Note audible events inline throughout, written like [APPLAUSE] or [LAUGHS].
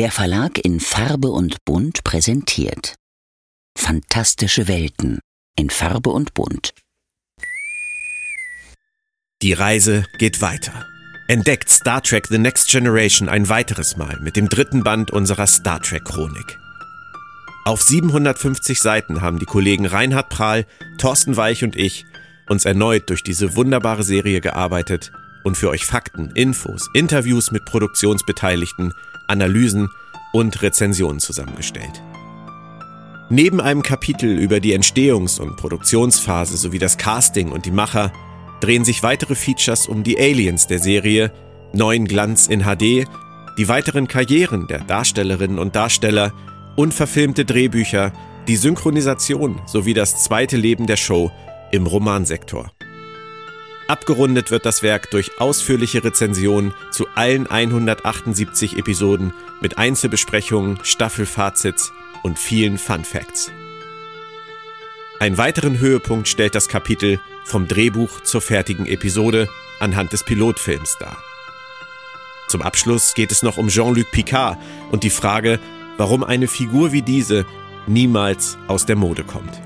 Der Verlag in Farbe und Bunt präsentiert Fantastische Welten in Farbe und Bunt. Die Reise geht weiter. Entdeckt Star Trek The Next Generation ein weiteres Mal mit dem dritten Band unserer Star Trek Chronik. Auf 750 Seiten haben die Kollegen Reinhard Prahl, Thorsten Weich und ich uns erneut durch diese wunderbare Serie gearbeitet und für euch Fakten, Infos, Interviews mit Produktionsbeteiligten Analysen und Rezensionen zusammengestellt. Neben einem Kapitel über die Entstehungs- und Produktionsphase sowie das Casting und die Macher drehen sich weitere Features um die Aliens der Serie, neuen Glanz in HD, die weiteren Karrieren der Darstellerinnen und Darsteller, unverfilmte Drehbücher, die Synchronisation sowie das zweite Leben der Show im Romansektor. Abgerundet wird das Werk durch ausführliche Rezensionen zu allen 178 Episoden mit Einzelbesprechungen, Staffelfazits und vielen Fun Facts. Einen weiteren Höhepunkt stellt das Kapitel vom Drehbuch zur fertigen Episode anhand des Pilotfilms dar. Zum Abschluss geht es noch um Jean-Luc Picard und die Frage, warum eine Figur wie diese niemals aus der Mode kommt.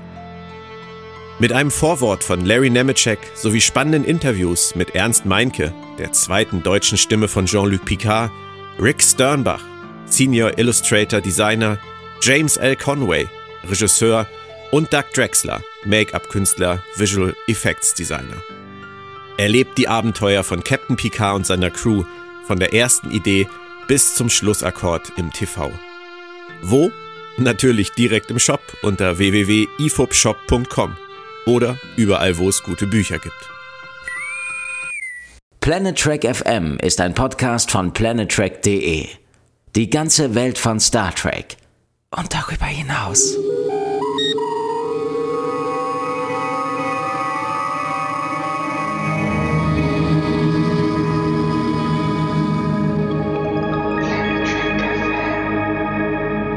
Mit einem Vorwort von Larry Nemeczek sowie spannenden Interviews mit Ernst Meinke, der zweiten deutschen Stimme von Jean-Luc Picard, Rick Sternbach, Senior Illustrator Designer, James L. Conway, Regisseur und Doug Drexler, Make-up-Künstler, Visual Effects Designer. Erlebt die Abenteuer von Captain Picard und seiner Crew von der ersten Idee bis zum Schlussakkord im TV. Wo? Natürlich direkt im Shop unter www.ifobshop.com oder überall, wo es gute Bücher gibt. Planet Trek FM ist ein Podcast von planettrek.de. Die ganze Welt von Star Trek und darüber hinaus.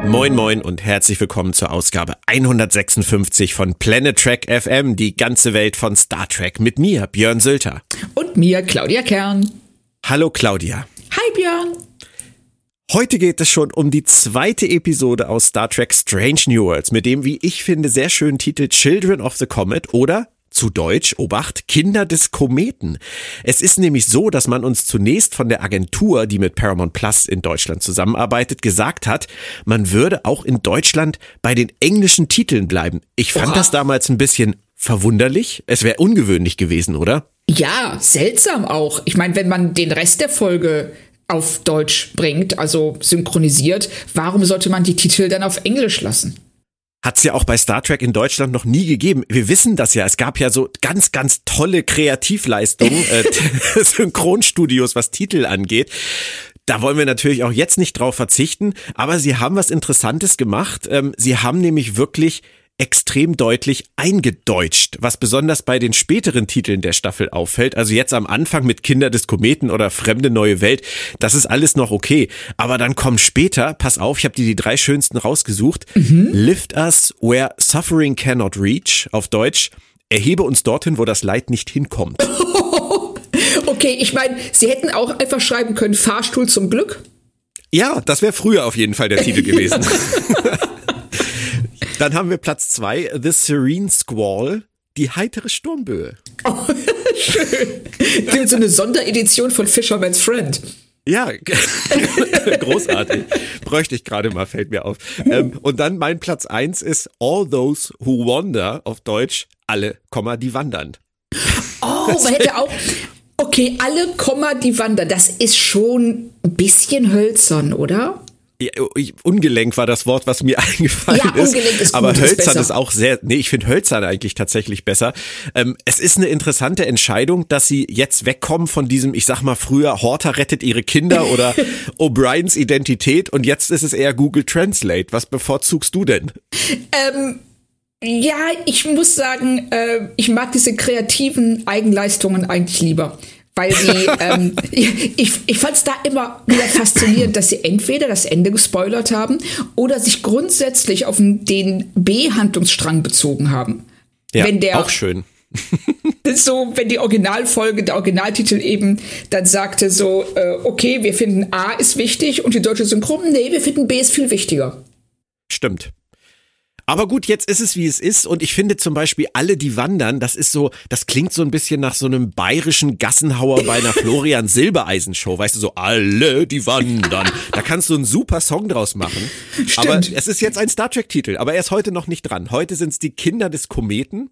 Moin Moin und herzlich willkommen zur Ausgabe 156 von Planet Trek FM, die ganze Welt von Star Trek mit mir, Björn Sülter. Und mir, Claudia Kern. Hallo Claudia. Hi Björn. Heute geht es schon um die zweite Episode aus Star Trek Strange New Worlds mit dem, wie ich finde, sehr schönen Titel Children of the Comet oder zu Deutsch, Obacht, Kinder des Kometen. Es ist nämlich so, dass man uns zunächst von der Agentur, die mit Paramount Plus in Deutschland zusammenarbeitet, gesagt hat, man würde auch in Deutschland bei den englischen Titeln bleiben. Ich fand Oha. das damals ein bisschen verwunderlich. Es wäre ungewöhnlich gewesen, oder? Ja, seltsam auch. Ich meine, wenn man den Rest der Folge auf Deutsch bringt, also synchronisiert, warum sollte man die Titel dann auf Englisch lassen? Hat es ja auch bei Star Trek in Deutschland noch nie gegeben. Wir wissen das ja. Es gab ja so ganz, ganz tolle Kreativleistungen, äh, [LAUGHS] [LAUGHS] Synchronstudios, was Titel angeht. Da wollen wir natürlich auch jetzt nicht drauf verzichten, aber sie haben was Interessantes gemacht. Ähm, sie haben nämlich wirklich extrem deutlich eingedeutscht, was besonders bei den späteren Titeln der Staffel auffällt. Also jetzt am Anfang mit Kinder des Kometen oder Fremde neue Welt, das ist alles noch okay. Aber dann kommt später, pass auf, ich habe dir die drei schönsten rausgesucht. Mhm. Lift us where suffering cannot reach, auf Deutsch. Erhebe uns dorthin, wo das Leid nicht hinkommt. [LAUGHS] okay, ich meine, sie hätten auch einfach schreiben können, Fahrstuhl zum Glück. Ja, das wäre früher auf jeden Fall der Titel [LAUGHS] gewesen. [LAUGHS] Dann haben wir Platz zwei, The Serene Squall, die heitere Sturmböe. Oh, [LAUGHS] schön. Gibt so eine Sonderedition von Fisherman's Friend. Ja, [LAUGHS] großartig. Bräuchte ich gerade mal, fällt mir auf. Ähm, und dann mein Platz eins ist All Those Who Wander, auf Deutsch, alle, Komma, die wandern. Oh, man hätte auch, okay, alle, Komma, die wandern, das ist schon ein bisschen hölzern, oder? Ja, ungelenk war das Wort, was mir [LAUGHS] eingefallen ja, ist. Ungelenk ist gut, aber hölzern ist, ist, auch sehr, nee, ich finde hölzern eigentlich tatsächlich besser. Ähm, es ist eine interessante Entscheidung, dass sie jetzt wegkommen von diesem, ich sag mal früher, Horter rettet ihre Kinder oder [LAUGHS] O'Briens Identität und jetzt ist es eher Google Translate. Was bevorzugst du denn? Ähm, ja, ich muss sagen, äh, ich mag diese kreativen Eigenleistungen eigentlich lieber weil sie, [LAUGHS] ähm, ich, ich fand es da immer wieder faszinierend, dass sie entweder das Ende gespoilert haben oder sich grundsätzlich auf den B-Handlungsstrang bezogen haben. Ja, Wenn der, auch schön. [LAUGHS] so, wenn die Originalfolge, der Originaltitel eben dann sagte so, äh, okay, wir finden A ist wichtig und die deutsche Synchron, nee, wir finden B ist viel wichtiger. Stimmt. Aber gut, jetzt ist es wie es ist und ich finde zum Beispiel alle, die wandern, das ist so, das klingt so ein bisschen nach so einem bayerischen Gassenhauer bei einer [LAUGHS] Florian Silbereisen Show, weißt du, so alle, die wandern. Da kannst du einen super Song draus machen. Stimmt. Aber es ist jetzt ein Star Trek Titel, aber er ist heute noch nicht dran. Heute sind es die Kinder des Kometen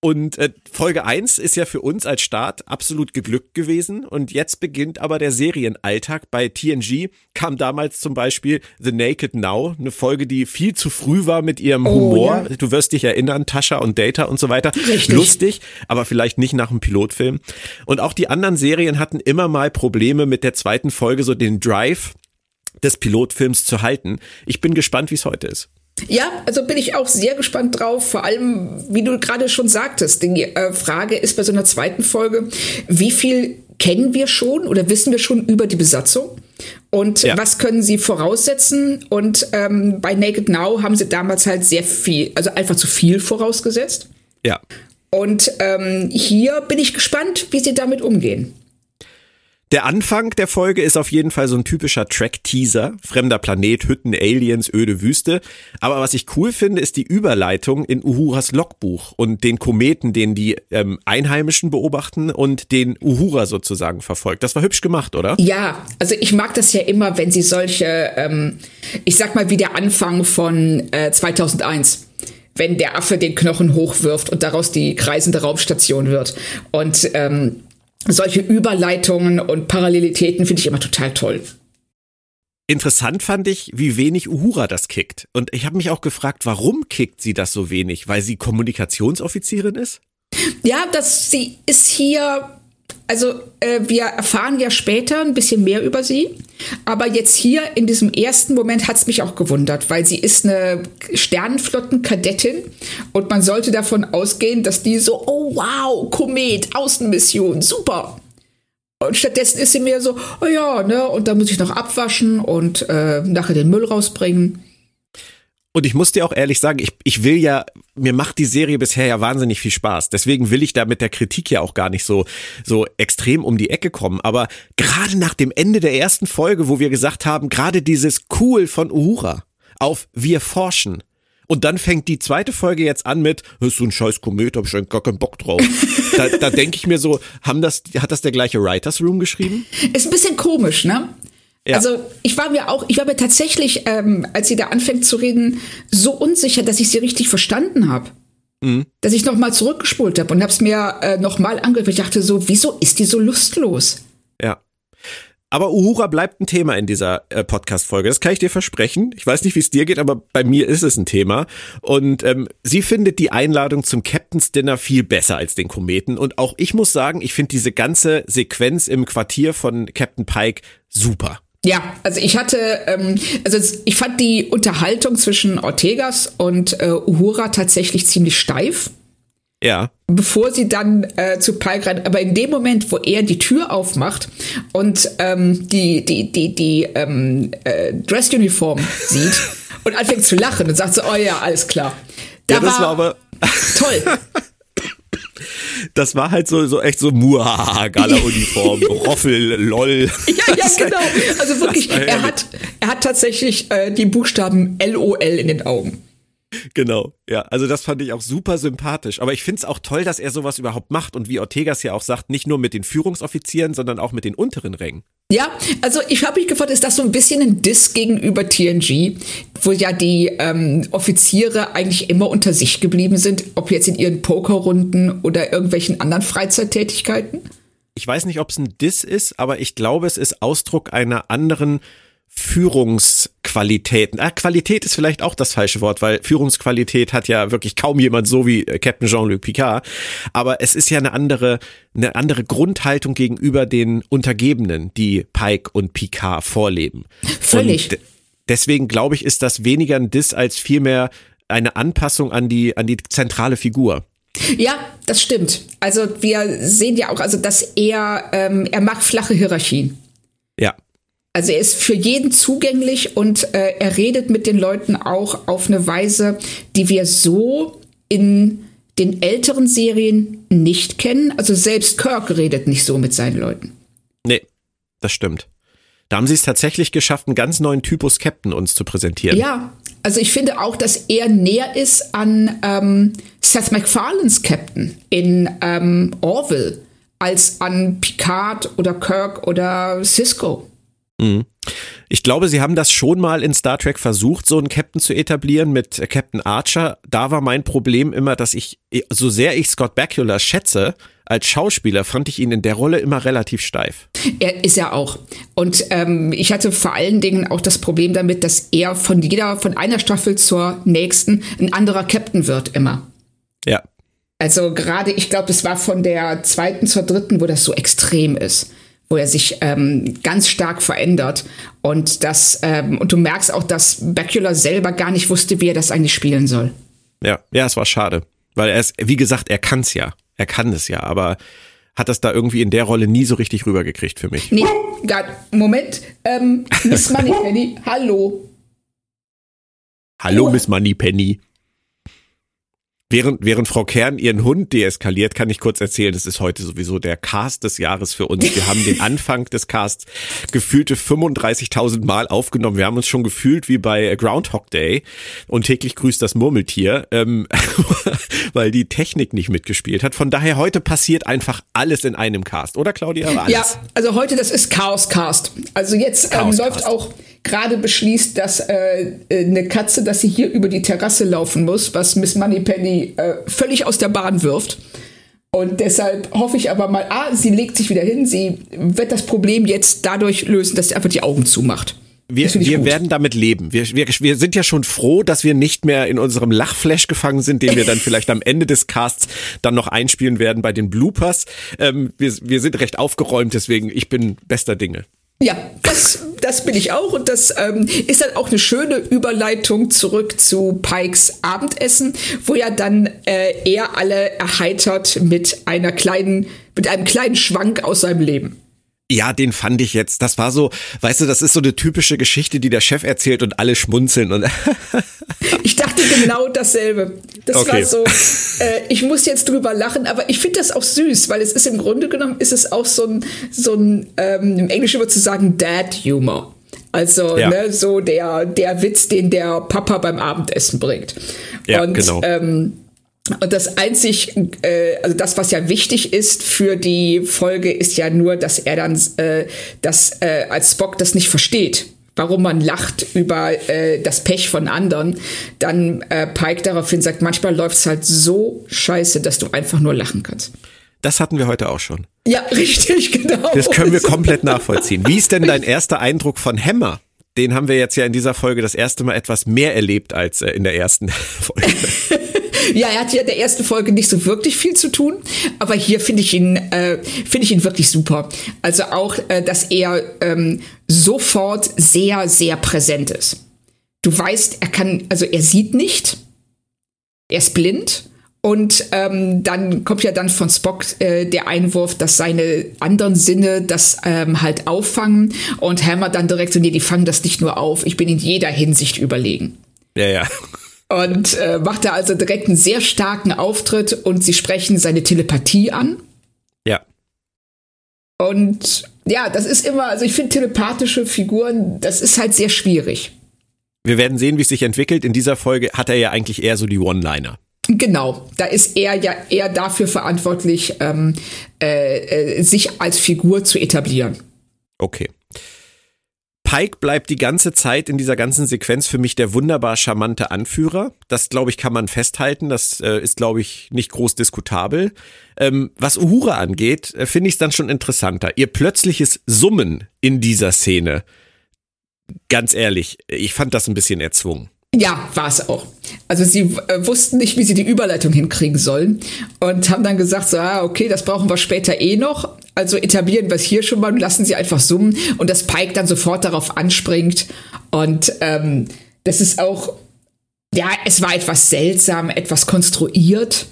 und äh, Folge 1 ist ja für uns als Start absolut geglückt gewesen. Und jetzt beginnt aber der Serienalltag. Bei TNG kam damals zum Beispiel The Naked Now, eine Folge, die viel zu früh war mit ihrem oh, Humor. Ja. Du wirst dich erinnern, Tascha und Data und so weiter. Richtig. Lustig, aber vielleicht nicht nach einem Pilotfilm. Und auch die anderen Serien hatten immer mal Probleme mit der zweiten Folge, so den Drive des Pilotfilms zu halten. Ich bin gespannt, wie es heute ist. Ja, also bin ich auch sehr gespannt drauf. Vor allem, wie du gerade schon sagtest, die äh, Frage ist bei so einer zweiten Folge, wie viel kennen wir schon oder wissen wir schon über die Besatzung? Und ja. was können sie voraussetzen? Und ähm, bei Naked Now haben sie damals halt sehr viel, also einfach zu viel vorausgesetzt. Ja. Und ähm, hier bin ich gespannt, wie sie damit umgehen. Der Anfang der Folge ist auf jeden Fall so ein typischer Track-Teaser. Fremder Planet, Hütten, Aliens, öde Wüste. Aber was ich cool finde, ist die Überleitung in Uhuras Logbuch und den Kometen, den die ähm, Einheimischen beobachten und den Uhura sozusagen verfolgt. Das war hübsch gemacht, oder? Ja, also ich mag das ja immer, wenn sie solche, ähm, ich sag mal wie der Anfang von äh, 2001 wenn der Affe den Knochen hochwirft und daraus die kreisende Raumstation wird. Und ähm, solche Überleitungen und Parallelitäten finde ich immer total toll. Interessant fand ich, wie wenig Uhura das kickt. Und ich habe mich auch gefragt, warum kickt sie das so wenig? Weil sie Kommunikationsoffizierin ist? Ja, das, sie ist hier also äh, wir erfahren ja später ein bisschen mehr über sie, aber jetzt hier in diesem ersten Moment hat es mich auch gewundert, weil sie ist eine Sternenflottenkadettin und man sollte davon ausgehen, dass die so, oh wow, Komet, Außenmission, super. Und stattdessen ist sie mir so, oh ja, ne, und da muss ich noch abwaschen und äh, nachher den Müll rausbringen. Und ich muss dir auch ehrlich sagen, ich, ich will ja, mir macht die Serie bisher ja wahnsinnig viel Spaß. Deswegen will ich da mit der Kritik ja auch gar nicht so, so extrem um die Ecke kommen. Aber gerade nach dem Ende der ersten Folge, wo wir gesagt haben, gerade dieses Cool von Uhura auf Wir forschen. Und dann fängt die zweite Folge jetzt an mit, das ist so ein scheiß Komet, hab ich eigentlich gar keinen Bock drauf. [LAUGHS] da da denke ich mir so, haben das, hat das der gleiche Writers Room geschrieben? Ist ein bisschen komisch, ne? Ja. Also ich war mir auch, ich war mir tatsächlich, ähm, als sie da anfängt zu reden, so unsicher, dass ich sie richtig verstanden habe. Mhm. Dass ich nochmal zurückgespult habe und habe es mir äh, nochmal angehört. Ich dachte so, wieso ist die so lustlos? Ja. Aber Uhura bleibt ein Thema in dieser äh, Podcast-Folge. Das kann ich dir versprechen. Ich weiß nicht, wie es dir geht, aber bei mir ist es ein Thema. Und ähm, sie findet die Einladung zum Captain's Dinner viel besser als den Kometen. Und auch ich muss sagen, ich finde diese ganze Sequenz im Quartier von Captain Pike super. Ja, also ich hatte, ähm, also ich fand die Unterhaltung zwischen Ortegas und äh, Uhura tatsächlich ziemlich steif. Ja. Bevor sie dann äh, zu Pike rein, aber in dem Moment, wo er die Tür aufmacht und ähm, die die die die ähm, äh, Dressuniform [LAUGHS] sieht und anfängt zu lachen und sagt so, oh ja, alles klar. Da ja, das war, war aber toll. [LAUGHS] das war halt so, so echt so Muhaha, Gala-Uniform, [LAUGHS] Roffel, LOL. Ja, ja, genau. Also wirklich, er hat, er hat tatsächlich äh, die Buchstaben LOL in den Augen. Genau, ja. Also das fand ich auch super sympathisch. Aber ich finde es auch toll, dass er sowas überhaupt macht und wie Ortegas ja auch sagt, nicht nur mit den Führungsoffizieren, sondern auch mit den unteren Rängen. Ja, also ich habe mich gefragt, ist das so ein bisschen ein Diss gegenüber TNG, wo ja die ähm, Offiziere eigentlich immer unter sich geblieben sind, ob jetzt in ihren Pokerrunden oder irgendwelchen anderen Freizeittätigkeiten? Ich weiß nicht, ob es ein Diss ist, aber ich glaube, es ist Ausdruck einer anderen Führungsqualitäten. Ah, Qualität ist vielleicht auch das falsche Wort, weil Führungsqualität hat ja wirklich kaum jemand so wie äh, Captain Jean-Luc Picard. Aber es ist ja eine andere, eine andere Grundhaltung gegenüber den Untergebenen, die Pike und Picard vorleben. Völlig. Und deswegen glaube ich, ist das weniger ein Diss als vielmehr eine Anpassung an die, an die zentrale Figur. Ja, das stimmt. Also wir sehen ja auch, also dass er, ähm, er mag flache Hierarchien. Ja. Also er ist für jeden zugänglich und äh, er redet mit den Leuten auch auf eine Weise, die wir so in den älteren Serien nicht kennen. Also selbst Kirk redet nicht so mit seinen Leuten. Nee, das stimmt. Da haben sie es tatsächlich geschafft, einen ganz neuen Typus Captain uns zu präsentieren. Ja, also ich finde auch, dass er näher ist an ähm, Seth MacFarlanes Captain in ähm, Orville als an Picard oder Kirk oder Cisco. Mhm. Ich glaube, sie haben das schon mal in Star Trek versucht, so einen Captain zu etablieren mit Captain Archer. Da war mein Problem immer, dass ich, so sehr ich Scott Bakula schätze, als Schauspieler fand ich ihn in der Rolle immer relativ steif. Er ist ja auch. Und ähm, ich hatte vor allen Dingen auch das Problem damit, dass er von jeder, von einer Staffel zur nächsten ein anderer Captain wird immer. Ja. Also gerade, ich glaube, es war von der zweiten zur dritten, wo das so extrem ist wo er sich ähm, ganz stark verändert. Und das, ähm, und du merkst auch, dass Bakula selber gar nicht wusste, wie er das eigentlich spielen soll. Ja, ja, es war schade. Weil er ist, wie gesagt, er kann's ja. Er kann es ja, aber hat das da irgendwie in der Rolle nie so richtig rübergekriegt für mich. Nee, gar, Moment. Ähm, Miss [LAUGHS] Moneypenny, hallo. Hallo, oh. Miss Moneypenny. Während, während Frau Kern ihren Hund deeskaliert, kann ich kurz erzählen, das ist heute sowieso der Cast des Jahres für uns. Wir haben den [LAUGHS] Anfang des Casts gefühlte 35.000 Mal aufgenommen. Wir haben uns schon gefühlt wie bei Groundhog Day und täglich grüßt das Murmeltier, ähm, [LAUGHS] weil die Technik nicht mitgespielt hat. Von daher heute passiert einfach alles in einem Cast, oder Claudia? Ja, also heute das ist Chaos Cast. Also jetzt ähm, läuft auch gerade beschließt, dass äh, eine Katze, dass sie hier über die Terrasse laufen muss, was Miss Moneypenny äh, völlig aus der Bahn wirft. Und deshalb hoffe ich aber mal, ah, sie legt sich wieder hin, sie wird das Problem jetzt dadurch lösen, dass sie einfach die Augen zumacht. Wir, wir werden damit leben. Wir, wir, wir sind ja schon froh, dass wir nicht mehr in unserem Lachflash gefangen sind, den wir dann [LAUGHS] vielleicht am Ende des Casts dann noch einspielen werden bei den Bloopers. Ähm, wir, wir sind recht aufgeräumt, deswegen ich bin bester Dinge. Ja, das, das bin ich auch und das ähm, ist dann auch eine schöne Überleitung zurück zu Pikes Abendessen, wo ja dann äh, er alle erheitert mit einer kleinen, mit einem kleinen Schwank aus seinem Leben. Ja, den fand ich jetzt. Das war so, weißt du, das ist so eine typische Geschichte, die der Chef erzählt und alle schmunzeln und. [LAUGHS] ich dachte genau dasselbe. Das okay. war so, äh, ich muss jetzt drüber lachen, aber ich finde das auch süß, weil es ist im Grunde genommen ist es auch so ein, so ein, ähm, im Englischen würde zu sagen Dad-Humor. Also, ja. ne, so der, der Witz, den der Papa beim Abendessen bringt. Ja, und, genau. Ähm, und das einzig, äh, also das, was ja wichtig ist für die Folge, ist ja nur, dass er dann, äh, dass äh, als Spock das nicht versteht, warum man lacht über äh, das Pech von anderen, dann äh, Pike daraufhin sagt, manchmal läuft's halt so scheiße, dass du einfach nur lachen kannst. Das hatten wir heute auch schon. Ja, [LAUGHS] richtig, genau. Das können wir komplett nachvollziehen. Wie ist denn dein erster Eindruck von Hammer? Den haben wir jetzt ja in dieser Folge das erste Mal etwas mehr erlebt als äh, in der ersten [LAUGHS] Folge. Ja, er hat ja in der ersten Folge nicht so wirklich viel zu tun, aber hier finde ich ihn äh, finde ich ihn wirklich super. Also auch, äh, dass er ähm, sofort sehr sehr präsent ist. Du weißt, er kann, also er sieht nicht, er ist blind. Und ähm, dann kommt ja dann von Spock äh, der Einwurf, dass seine anderen Sinne das ähm, halt auffangen. Und Hammer dann direkt so, nee, die fangen das nicht nur auf, ich bin in jeder Hinsicht überlegen. Ja, ja und äh, macht da also direkt einen sehr starken Auftritt und sie sprechen seine Telepathie an. Ja. Und ja, das ist immer, also ich finde telepathische Figuren, das ist halt sehr schwierig. Wir werden sehen, wie es sich entwickelt. In dieser Folge hat er ja eigentlich eher so die One-Liner. Genau, da ist er ja eher dafür verantwortlich, ähm, äh, äh, sich als Figur zu etablieren. Okay. Pike bleibt die ganze Zeit in dieser ganzen Sequenz für mich der wunderbar charmante Anführer. Das, glaube ich, kann man festhalten. Das äh, ist, glaube ich, nicht groß diskutabel. Ähm, was Uhura angeht, äh, finde ich es dann schon interessanter. Ihr plötzliches Summen in dieser Szene. Ganz ehrlich, ich fand das ein bisschen erzwungen. Ja, war es auch. Also sie äh, wussten nicht, wie sie die Überleitung hinkriegen sollen und haben dann gesagt, so, ah, okay, das brauchen wir später eh noch. Also etablieren wir es hier schon mal und lassen sie einfach summen und dass Pike dann sofort darauf anspringt. Und ähm, das ist auch, ja, es war etwas seltsam, etwas konstruiert.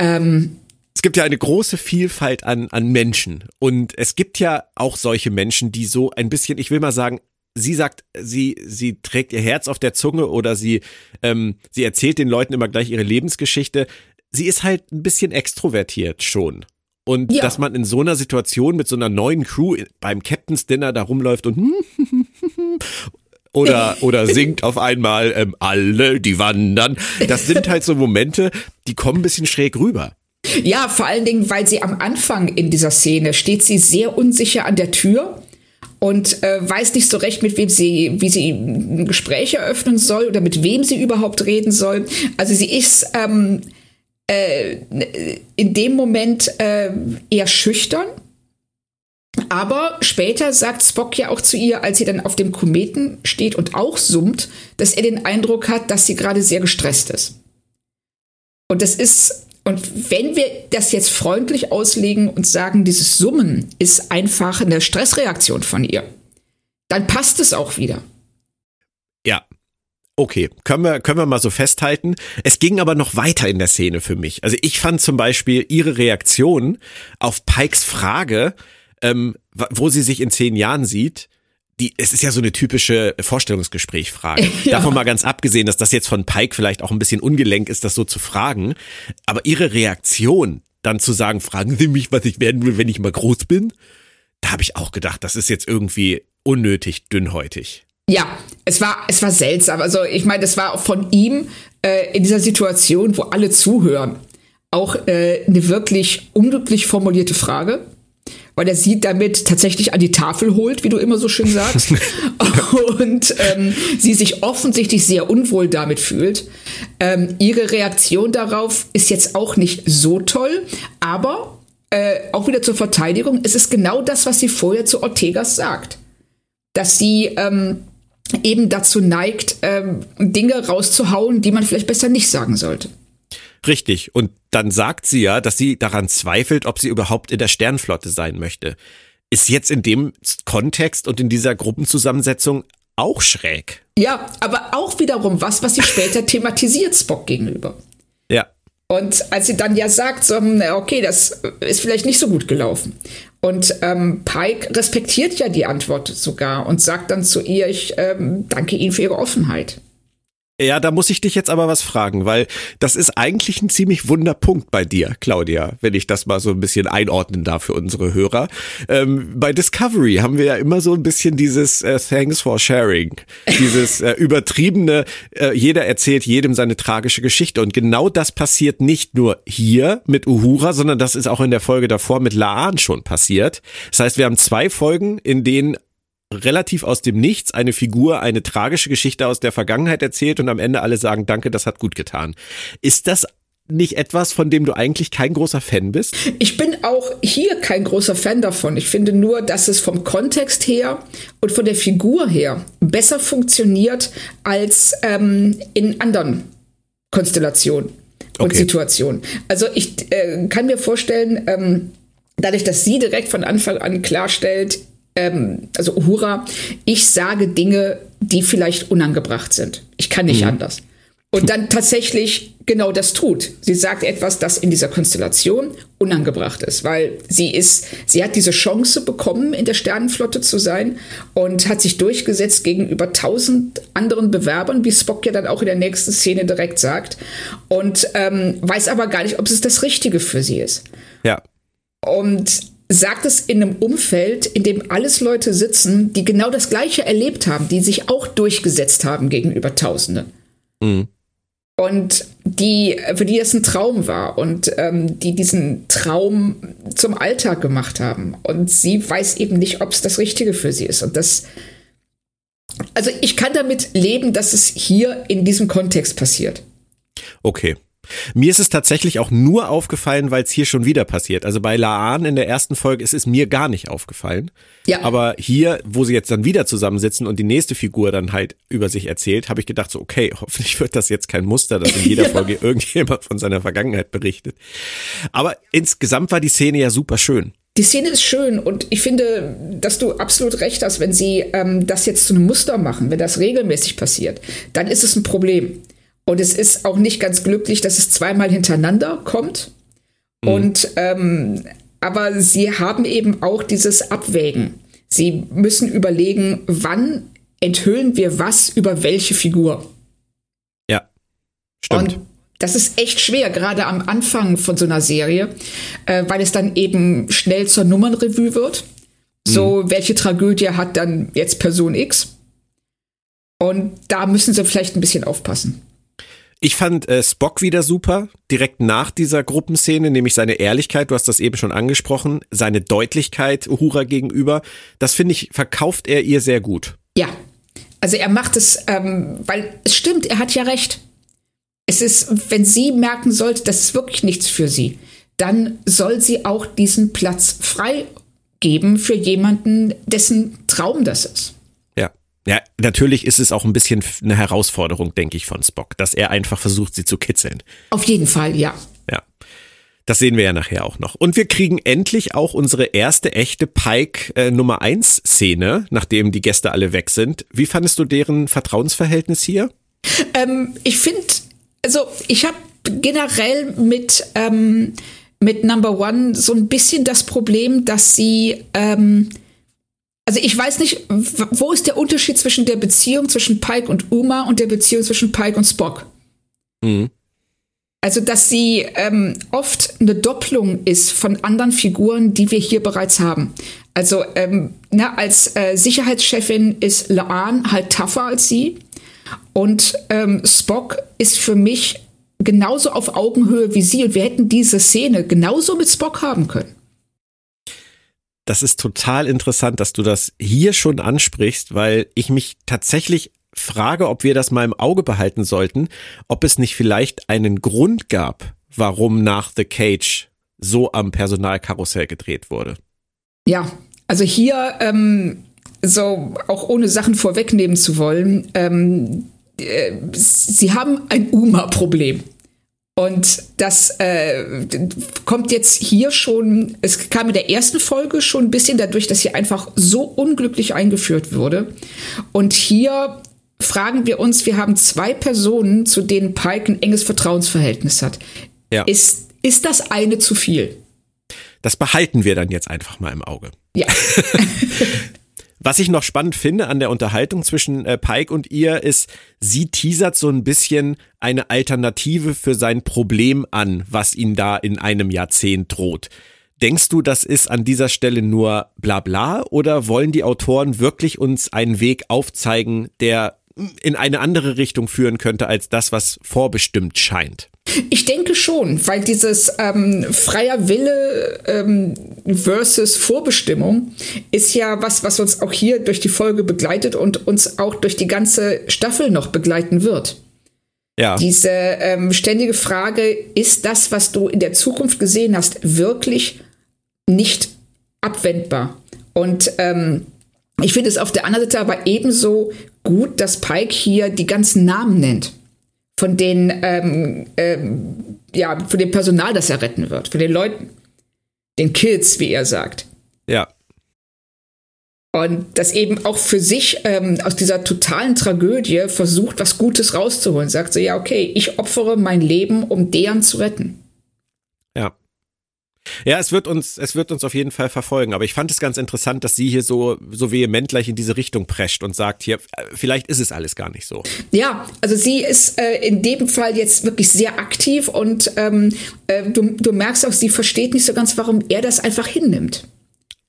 Ähm, es gibt ja eine große Vielfalt an, an Menschen. Und es gibt ja auch solche Menschen, die so ein bisschen, ich will mal sagen, sie sagt, sie, sie trägt ihr Herz auf der Zunge oder sie, ähm, sie erzählt den Leuten immer gleich ihre Lebensgeschichte. sie ist halt ein bisschen extrovertiert schon. Und Ja. dass man in so einer Situation mit so einer neuen Crew beim Captain's Dinner da rumläuft und [LAUGHS] oder, oder [LAUGHS] singt auf einmal ähm, alle, die wandern. Das sind halt so Momente, die kommen ein bisschen schräg rüber. Ja, vor allen Dingen, weil sie am Anfang in dieser Szene steht sie sehr unsicher an der Tür und äh, weiß nicht so recht, mit wem sie, wie sie ein Gespräch eröffnen soll oder mit wem sie überhaupt reden soll. Also sie ist ähm, äh, in dem Moment äh, eher schüchtern. Aber später sagt Spock ja auch zu ihr, als sie dann auf dem Kometen steht und auch summt, dass er den Eindruck hat, dass sie gerade sehr gestresst ist. Und das ist, und wenn wir das jetzt freundlich auslegen und sagen, dieses Summen ist einfach eine Stressreaktion von ihr, dann passt es auch wieder. Ja. Okay, können wir, können wir mal so festhalten. Es ging aber noch weiter in der Szene für mich. Also ich fand zum Beispiel ihre Reaktion auf Pikes Frage, ähm, wo sie sich in zehn Jahren sieht, die, es ist ja so eine typische Vorstellungsgesprächfrage. [LAUGHS] Ja. Davon mal ganz abgesehen, dass das jetzt von Pike vielleicht auch ein bisschen ungelenk ist, das so zu fragen. Aber ihre Reaktion, dann zu sagen, fragen Sie mich, was ich werden will, wenn ich mal groß bin, da habe ich auch gedacht, das ist jetzt irgendwie unnötig dünnhäutig. Ja, es war, es war seltsam. Also ich meine, das war auch von ihm äh, in dieser Situation, wo alle zuhören, auch äh, eine wirklich unglücklich formulierte Frage, weil er sie damit tatsächlich an die Tafel holt, wie du immer so schön sagst, [LAUGHS] und ähm, sie sich offensichtlich sehr unwohl damit fühlt. Ähm, ihre Reaktion darauf ist jetzt auch nicht so toll, aber äh, auch wieder zur Verteidigung, es ist genau das, was sie vorher zu Ortegas sagt dass sie ähm, eben dazu neigt, ähm, Dinge rauszuhauen, die man vielleicht besser nicht sagen sollte. Richtig. Und dann sagt sie ja, dass sie daran zweifelt, ob sie überhaupt in der Sternflotte sein möchte. Ist jetzt in dem Kontext und in dieser Gruppenzusammensetzung auch schräg. Ja, aber auch wiederum was, was sie später [LAUGHS] thematisiert Spock gegenüber. Ja. Und als sie dann ja sagt, so, hm, okay, das ist vielleicht nicht so gut gelaufen. Und ähm, Pike respektiert ja die Antwort sogar und sagt dann zu ihr, ich ähm, danke Ihnen für Ihre Offenheit. Ja, da muss ich dich jetzt aber was fragen, weil das ist eigentlich ein ziemlich wunder Punkt bei dir, Claudia, wenn ich das mal so ein bisschen einordnen darf für unsere Hörer. Ähm, bei Discovery haben wir ja immer so ein bisschen dieses äh, Thanks for Sharing, dieses äh, übertriebene, äh, jeder erzählt jedem seine tragische Geschichte und genau das passiert nicht nur hier mit Uhura, sondern das ist auch in der Folge davor mit Laan schon passiert. Das heißt, wir haben zwei Folgen, in denen relativ aus dem Nichts eine Figur eine tragische Geschichte aus der Vergangenheit erzählt und am Ende alle sagen, danke, das hat gut getan. Ist das nicht etwas, von dem du eigentlich kein großer Fan bist? Ich bin auch hier kein großer Fan davon. Ich finde nur, dass es vom Kontext her und von der Figur her besser funktioniert als ähm, in anderen Konstellationen und Okay. Situationen. Also ich äh, kann mir vorstellen, ähm, dadurch, dass sie direkt von Anfang an klarstellt, ähm, also Uhura, ich sage Dinge, die vielleicht unangebracht sind. Ich kann nicht anders. Und dann tatsächlich genau das tut. Sie sagt etwas, das in dieser Konstellation unangebracht ist, weil sie ist, sie hat diese Chance bekommen, in der Sternenflotte zu sein und hat sich durchgesetzt gegenüber tausend anderen Bewerbern, wie Spock ja dann auch in der nächsten Szene direkt sagt, und ähm, weiß aber gar nicht, ob es das Richtige für sie ist Ja. und sagt es in einem Umfeld, in dem alles Leute sitzen, die genau das Gleiche erlebt haben, die sich auch durchgesetzt haben gegenüber Tausenden. Und die, für die das ein Traum war und ähm, die diesen Traum zum Alltag gemacht haben. Und sie weiß eben nicht, ob es das Richtige für sie ist. Und das, also ich kann damit leben, dass es hier in diesem Kontext passiert. Okay. Mir ist es tatsächlich auch nur aufgefallen, weil es hier schon wieder passiert. Also bei Laan in der ersten Folge ist es mir gar nicht aufgefallen. Ja. Aber hier, wo sie jetzt dann wieder zusammensitzen und die nächste Figur dann halt über sich erzählt, habe ich gedacht so, okay, [LAUGHS] hoffentlich wird das jetzt kein Muster, dass in jeder [LAUGHS] Folge irgendjemand von seiner Vergangenheit berichtet. Aber insgesamt war die Szene ja super schön. Die Szene ist schön und ich finde, dass du absolut recht hast, wenn sie ähm, das jetzt zu einem Muster machen, wenn das regelmäßig passiert, dann ist es ein Problem. Und es ist auch nicht ganz glücklich, dass es zweimal hintereinander kommt. Und ähm, aber sie haben eben auch dieses Abwägen. Sie müssen überlegen, wann enthüllen wir was über welche Figur. Ja. Stimmt. Und Das ist echt schwer, gerade am Anfang von so einer Serie, äh, weil es dann eben schnell zur Nummernrevue wird. So, mhm. welche Tragödie hat dann jetzt Person X? Und da müssen sie vielleicht ein bisschen aufpassen. Ich fand äh, Spock wieder super, direkt nach dieser Gruppenszene, nämlich seine Ehrlichkeit, du hast das eben schon angesprochen, seine Deutlichkeit Uhura gegenüber. Das finde ich, verkauft er ihr sehr gut. Ja, also er macht es, ähm, weil es stimmt, er hat ja recht. Es ist, wenn sie merken sollte, das ist wirklich nichts für sie, dann soll sie auch diesen Platz freigeben für jemanden, dessen Traum das ist. Ja, natürlich ist es auch ein bisschen eine Herausforderung, denke ich, von Spock, dass er einfach versucht, sie zu kitzeln. Auf jeden Fall, ja. Ja. Das sehen wir ja nachher auch noch. Und wir kriegen endlich auch unsere erste echte Pike äh, Nummer 1 Szene, nachdem die Gäste alle weg sind. Wie fandest du deren Vertrauensverhältnis hier? Ähm, ich finde, also ich habe generell mit, ähm, mit Number One so ein bisschen das Problem, dass sie ähm, also ich weiß nicht, wo ist der Unterschied zwischen der Beziehung zwischen Pike und Uma und der Beziehung zwischen Pike und Spock? Mhm. Also, dass sie ähm, oft eine Doppelung ist von anderen Figuren, die wir hier bereits haben. Also, ähm, na, als äh, Sicherheitschefin ist Laan halt tougher als sie. Und ähm, Spock ist für mich genauso auf Augenhöhe wie sie. Und wir hätten diese Szene genauso mit Spock haben können das ist total interessant, dass du das hier schon ansprichst, weil ich mich tatsächlich frage, ob wir das mal im Auge behalten sollten, ob es nicht vielleicht einen Grund gab, warum nach The Cage so am Personalkarussell gedreht wurde. Ja, also hier, ähm, so auch ohne Sachen vorwegnehmen zu wollen, ähm, äh, sie haben ein UMA-Problem. Und das äh, kommt jetzt hier schon, es kam in der ersten Folge schon ein bisschen dadurch, dass sie einfach so unglücklich eingeführt wurde. Und hier fragen wir uns, wir haben zwei Personen, zu denen Pike ein enges Vertrauensverhältnis hat. Ja. Ist, ist das eine zu viel? Das behalten wir dann jetzt einfach mal im Auge. Ja. [LAUGHS] Was ich noch spannend finde an der Unterhaltung zwischen äh, Pike und ihr ist, sie teasert so ein bisschen eine Alternative für sein Problem an, was ihn da in einem Jahrzehnt droht. Denkst du, das ist an dieser Stelle nur Blabla oder wollen die Autoren wirklich uns einen Weg aufzeigen, der in eine andere Richtung führen könnte als das, was vorbestimmt scheint? Ich denke schon, weil dieses ähm, freier Wille ähm, versus Vorbestimmung ist ja was, was uns auch hier durch die Folge begleitet und uns auch durch die ganze Staffel noch begleiten wird. Ja. Diese ähm, ständige Frage, ist das, was du in der Zukunft gesehen hast, wirklich nicht abwendbar? Und ähm, ich finde es auf der anderen Seite aber ebenso gut, dass Pike hier die ganzen Namen nennt von den, ähm, ähm, ja, von dem Personal, das er retten wird, von den Leuten, den Kids, wie er sagt. Ja. Und das eben auch für sich ähm, aus dieser totalen Tragödie versucht, was Gutes rauszuholen. Sagt so, ja, okay, ich opfere mein Leben, um deren zu retten. Ja. Es wird uns, es wird uns auf jeden Fall verfolgen. Aber ich fand es ganz interessant, dass sie hier so, so vehement gleich in diese Richtung prescht und sagt hier, vielleicht ist es alles gar nicht so. Ja, also sie ist äh, in dem Fall jetzt wirklich sehr aktiv und ähm, äh, du, du merkst auch, sie versteht nicht so ganz, warum er das einfach hinnimmt.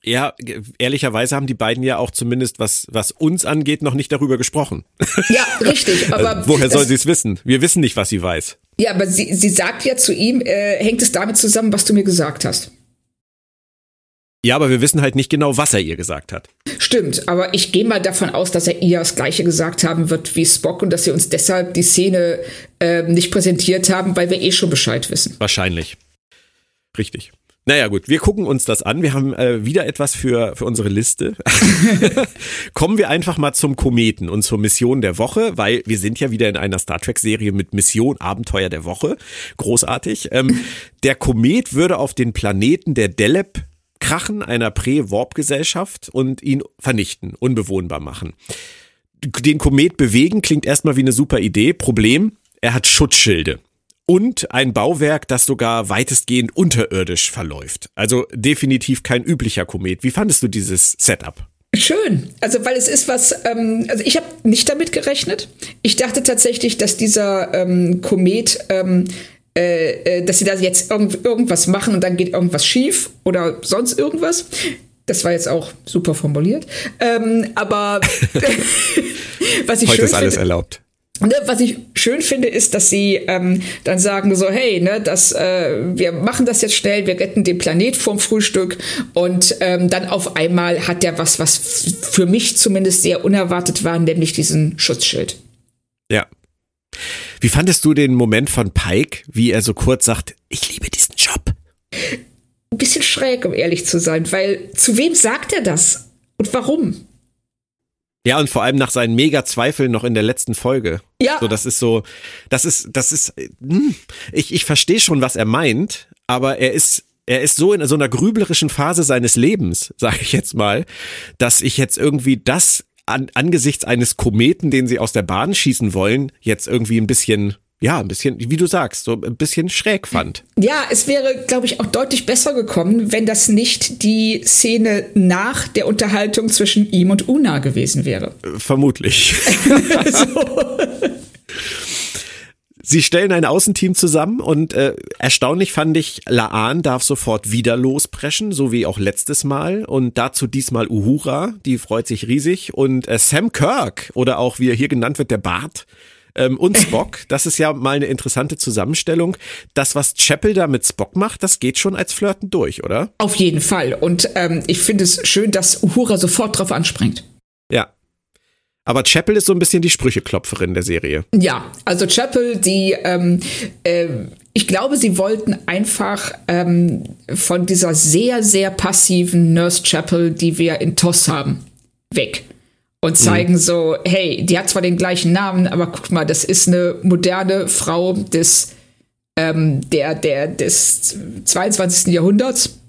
Ja, ehrlicherweise haben die beiden ja auch zumindest, was, was uns angeht, noch nicht darüber gesprochen. Ja, richtig. [LAUGHS] Aber woher soll sie es wissen? Wir wissen nicht, was sie weiß. Ja, aber sie, sie sagt ja zu ihm, äh, hängt es damit zusammen, was du mir gesagt hast. Ja, aber wir wissen halt nicht genau, was er ihr gesagt hat. Stimmt, aber ich gehe mal davon aus, dass er ihr das Gleiche gesagt haben wird wie Spock und dass sie uns deshalb die Szene äh, nicht präsentiert haben, weil wir eh schon Bescheid wissen. Wahrscheinlich. Richtig. Naja gut, wir gucken uns das an. Wir haben äh, wieder etwas für, für unsere Liste. [LAUGHS] Kommen wir einfach mal zum Kometen und zur Mission der Woche, weil wir sind ja wieder in einer Star Trek-Serie mit Mission Abenteuer der Woche. Großartig. Ähm, [LAUGHS] der Komet würde auf den Planeten der Deleb krachen, einer Prä-Warp-Gesellschaft, und ihn vernichten, unbewohnbar machen. Den Komet bewegen klingt erstmal wie eine super Idee. Problem, er hat Schutzschilde und ein Bauwerk, das sogar weitestgehend unterirdisch verläuft. Also definitiv kein üblicher Komet. Wie fandest du dieses Setup? Schön. Also, weil es ist was, ähm, also ich habe nicht damit gerechnet. Ich dachte tatsächlich, dass dieser ähm, Komet, ähm, äh, äh, dass sie da jetzt irgend, irgendwas machen und dann geht irgendwas schief oder sonst irgendwas. Das war jetzt auch super formuliert. Ähm, aber [LAUGHS] [LAUGHS] was ich Heute schön ist alles finde, erlaubt. Ne, was ich schön finde, ist, dass sie ähm, dann sagen so, hey, ne, das, äh, wir machen das jetzt schnell, wir retten den Planet vorm Frühstück und ähm, dann auf einmal hat der was, was für mich zumindest sehr unerwartet war, nämlich diesen Schutzschild. Ja. Wie fandest du den Moment von Pike, wie er so kurz sagt, ich liebe diesen Job? Ein bisschen schräg, um ehrlich zu sein, weil zu wem sagt er das und warum? Ja, und vor allem nach seinen mega Zweifeln noch in der letzten Folge. Ja. So, das ist so, das ist, das ist, hm, ich, ich verstehe schon, was er meint, aber er ist, er ist so in so einer grüblerischen Phase seines Lebens, [LAUGHS] sage ich jetzt mal, dass ich jetzt irgendwie das an, angesichts eines Kometen, den sie aus der Bahn schießen wollen, jetzt irgendwie ein bisschen, ja, ein bisschen, wie du sagst, so ein bisschen schräg fand. Ja, es wäre, glaube ich, auch deutlich besser gekommen, wenn das nicht die Szene nach der Unterhaltung zwischen ihm und Una gewesen wäre. Vermutlich. [LAUGHS] Sie stellen ein Außenteam zusammen und äh, erstaunlich fand ich, Laan darf sofort wieder lospreschen, so wie auch letztes Mal. Und dazu diesmal Uhura, die freut sich riesig. Und äh, Sam Kirk, oder auch wie er hier genannt wird, der Bart, ähm, und Spock, das ist ja mal eine interessante Zusammenstellung. Das, was Chapel da mit Spock macht, das geht schon als Flirten durch, oder? Auf jeden Fall. Und ähm, ich finde es schön, dass Uhura sofort drauf anspringt. Ja. Aber Chapel ist so ein bisschen die Sprücheklopferin der Serie. Ja, also Chapel, die, ähm, äh, ich glaube, sie wollten einfach ähm, von dieser sehr, sehr passiven Nurse Chapel, die wir in TOS haben, weg. Und zeigen mhm. so, hey, die hat zwar den gleichen Namen, aber guck mal, das ist eine moderne Frau des, ähm, der, der, des 22. Jahrhunderts.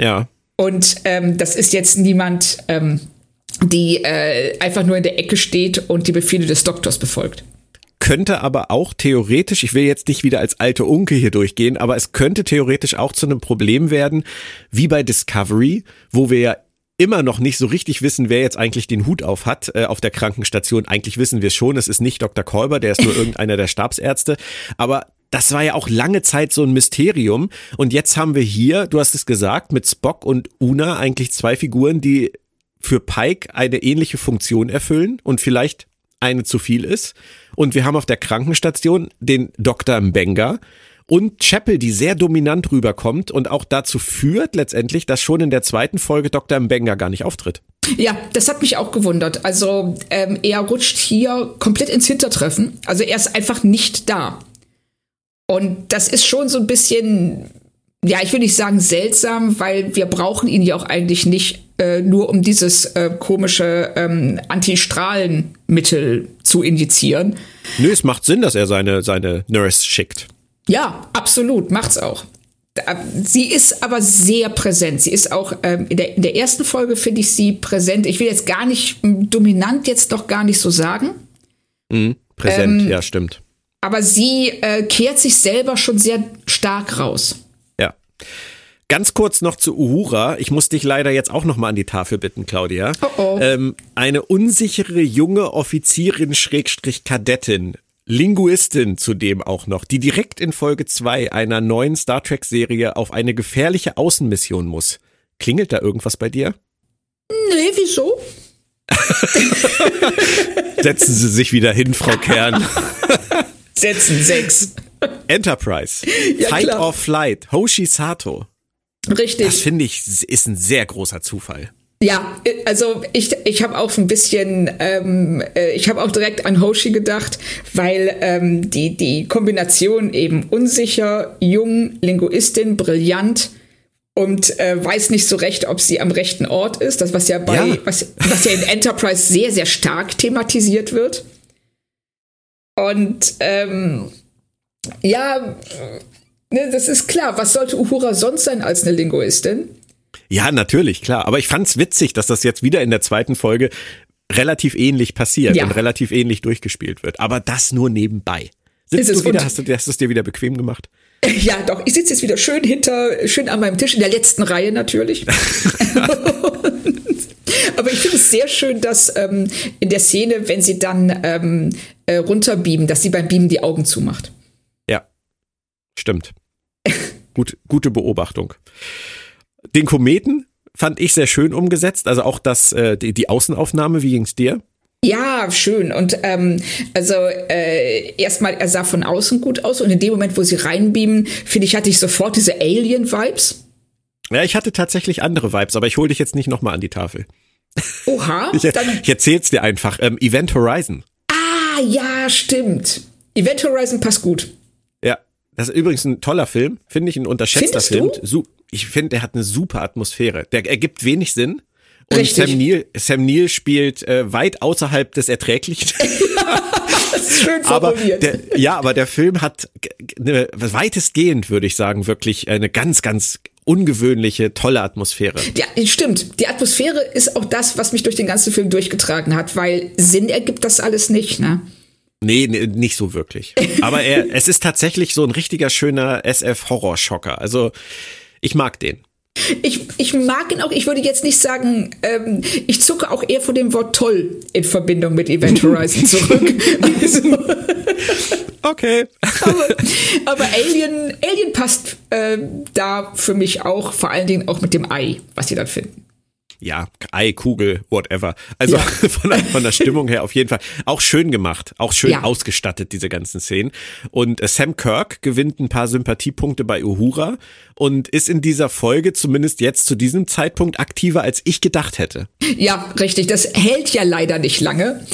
Ja. Und ähm, das ist jetzt niemand, ähm, die äh, einfach nur in der Ecke steht und die Befehle des Doktors befolgt. Könnte aber auch theoretisch, ich will jetzt nicht wieder als alte Unke hier durchgehen, aber es könnte theoretisch auch zu einem Problem werden, wie bei Discovery, wo wir ja immer noch nicht so richtig wissen, wer jetzt eigentlich den Hut auf hat äh, auf der Krankenstation. Eigentlich wissen wir es schon, es ist nicht Dr. Kolber, der ist nur [LAUGHS] irgendeiner der Stabsärzte. Aber das war ja auch lange Zeit so ein Mysterium. Und jetzt haben wir hier, du hast es gesagt, mit Spock und Una eigentlich zwei Figuren, die für Pike eine ähnliche Funktion erfüllen und vielleicht eine zu viel ist. Und wir haben auf der Krankenstation den Dr. Mbenga, und Chapel, die sehr dominant rüberkommt und auch dazu führt letztendlich, dass schon in der zweiten Folge Dr. Mbenga gar nicht auftritt. Ja, das hat mich auch gewundert. Also ähm, er rutscht hier komplett ins Hintertreffen. Also er ist einfach nicht da. Und das ist schon so ein bisschen, ja, ich will nicht sagen seltsam, weil wir brauchen ihn ja auch eigentlich nicht äh, nur um dieses äh, komische ähm, Antistrahlenmittel zu injizieren. Nö, es macht Sinn, dass er seine, seine Nurse schickt. Ja, absolut, macht's auch. Sie ist aber sehr präsent. Sie ist auch ähm, in, der, in der ersten Folge finde ich sie präsent. Ich will jetzt gar nicht dominant jetzt doch gar nicht so sagen. Mhm, präsent, ähm, ja, stimmt. Aber sie äh, kehrt sich selber schon sehr stark raus. Ja. Ganz kurz noch zu Uhura. Ich muss dich leider jetzt auch noch mal an die Tafel bitten, Claudia. Oh oh. Ähm, eine unsichere junge Offizierin Schrägstrich Kadettin Linguistin zudem auch noch, die direkt in Folge 2 einer neuen Star Trek Serie auf eine gefährliche Außenmission muss. Klingelt da irgendwas bei dir? Nee, wieso? [LAUGHS] Setzen Sie sich wieder hin, Frau Kern. [LAUGHS] Setzen sechs. Enterprise. Ja, Fight klar. or Flight. Hoshi Sato. Richtig. Das finde ich ist ein sehr großer Zufall. Ja, also ich, ich habe auch ein bisschen, ähm, äh, ich habe auch direkt an Hoshi gedacht, weil ähm, die, die Kombination eben unsicher, jung, Linguistin, brillant und äh, weiß nicht so recht, ob sie am rechten Ort ist, das was ja bei, ja. Was, was ja in Enterprise sehr, sehr stark thematisiert wird. Und ähm, ja, ne, das ist klar, was sollte Uhura sonst sein als eine Linguistin? Ja, natürlich, klar. Aber ich fand's witzig, dass das jetzt wieder in der zweiten Folge relativ ähnlich passiert ja. und relativ ähnlich durchgespielt wird. Aber das nur nebenbei. Sitzt du wieder? Hast du hast du es dir wieder bequem gemacht? [LAUGHS] Ja, doch. Ich sitze jetzt wieder schön hinter, schön an meinem Tisch, in der letzten Reihe natürlich. [LAUGHS] Aber ich finde es sehr schön, dass ähm, in der Szene, wenn sie dann ähm, äh, runterbeamen, dass sie beim Beamen die Augen zumacht. Ja, stimmt. Gut, gute Beobachtung. Den Kometen fand ich sehr schön umgesetzt. Also auch das, äh, die, die Außenaufnahme, wie ging's dir? Ja, schön. Und ähm, also äh, erstmal, er sah von außen gut aus und in dem Moment, wo sie reinbeamen, finde ich, hatte ich sofort diese Alien-Vibes. Ja, ich hatte tatsächlich andere Vibes, aber ich hole dich jetzt nicht nochmal an die Tafel. Oha, [LAUGHS] Ich, ich erzähl's dir einfach. Ähm, Event Horizon. Ah, ja, stimmt. Event Horizon passt gut. Das ist übrigens ein toller Film, finde ich, ein unterschätzter Findest Film. du? Ich finde, der hat eine super Atmosphäre. Der ergibt wenig Sinn. Und Richtig. Sam Neill, Sam Neill spielt äh, weit außerhalb des Erträglichen. [LAUGHS] Das ist schön aber formuliert. der, ja, aber der Film hat eine, weitestgehend, würde ich sagen, wirklich eine ganz, ganz ungewöhnliche, tolle Atmosphäre. Ja, stimmt. Die Atmosphäre ist auch das, was mich durch den ganzen Film durchgetragen hat, weil Sinn ergibt das alles nicht, ne? Nee, nee, nicht so wirklich. [LAUGHS] Aber er, es ist tatsächlich so ein richtiger schöner SF-Horrorschocker. Also ich mag den. Ich, ich mag ihn auch, ich würde jetzt nicht sagen, ähm, ich zucke auch eher vor dem Wort toll in Verbindung mit Event [LAUGHS] Horizon zurück. Also, Okay. aber, aber Alien, Alien passt ähm, da für mich auch, vor allen Dingen auch mit dem Ei, was sie dann finden. Ja, Ei, Kugel, whatever. Also Ja. [LAUGHS] von, der, von der Stimmung her auf jeden Fall. Auch schön gemacht, auch schön Ja. ausgestattet, diese ganzen Szenen. Und äh, Sam Kirk gewinnt ein paar Sympathiepunkte bei Uhura und ist in dieser Folge zumindest jetzt zu diesem Zeitpunkt aktiver, als ich gedacht hätte. Ja, richtig. Das hält ja leider nicht lange.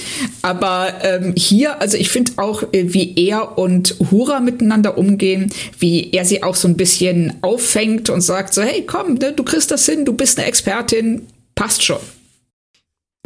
Aber ähm, hier, also ich finde auch, äh, wie er und Hura miteinander umgehen, wie er sie auch so ein bisschen auffängt und sagt so, hey, komm, ne, du kriegst das hin, du bist eine Expertin, passt schon.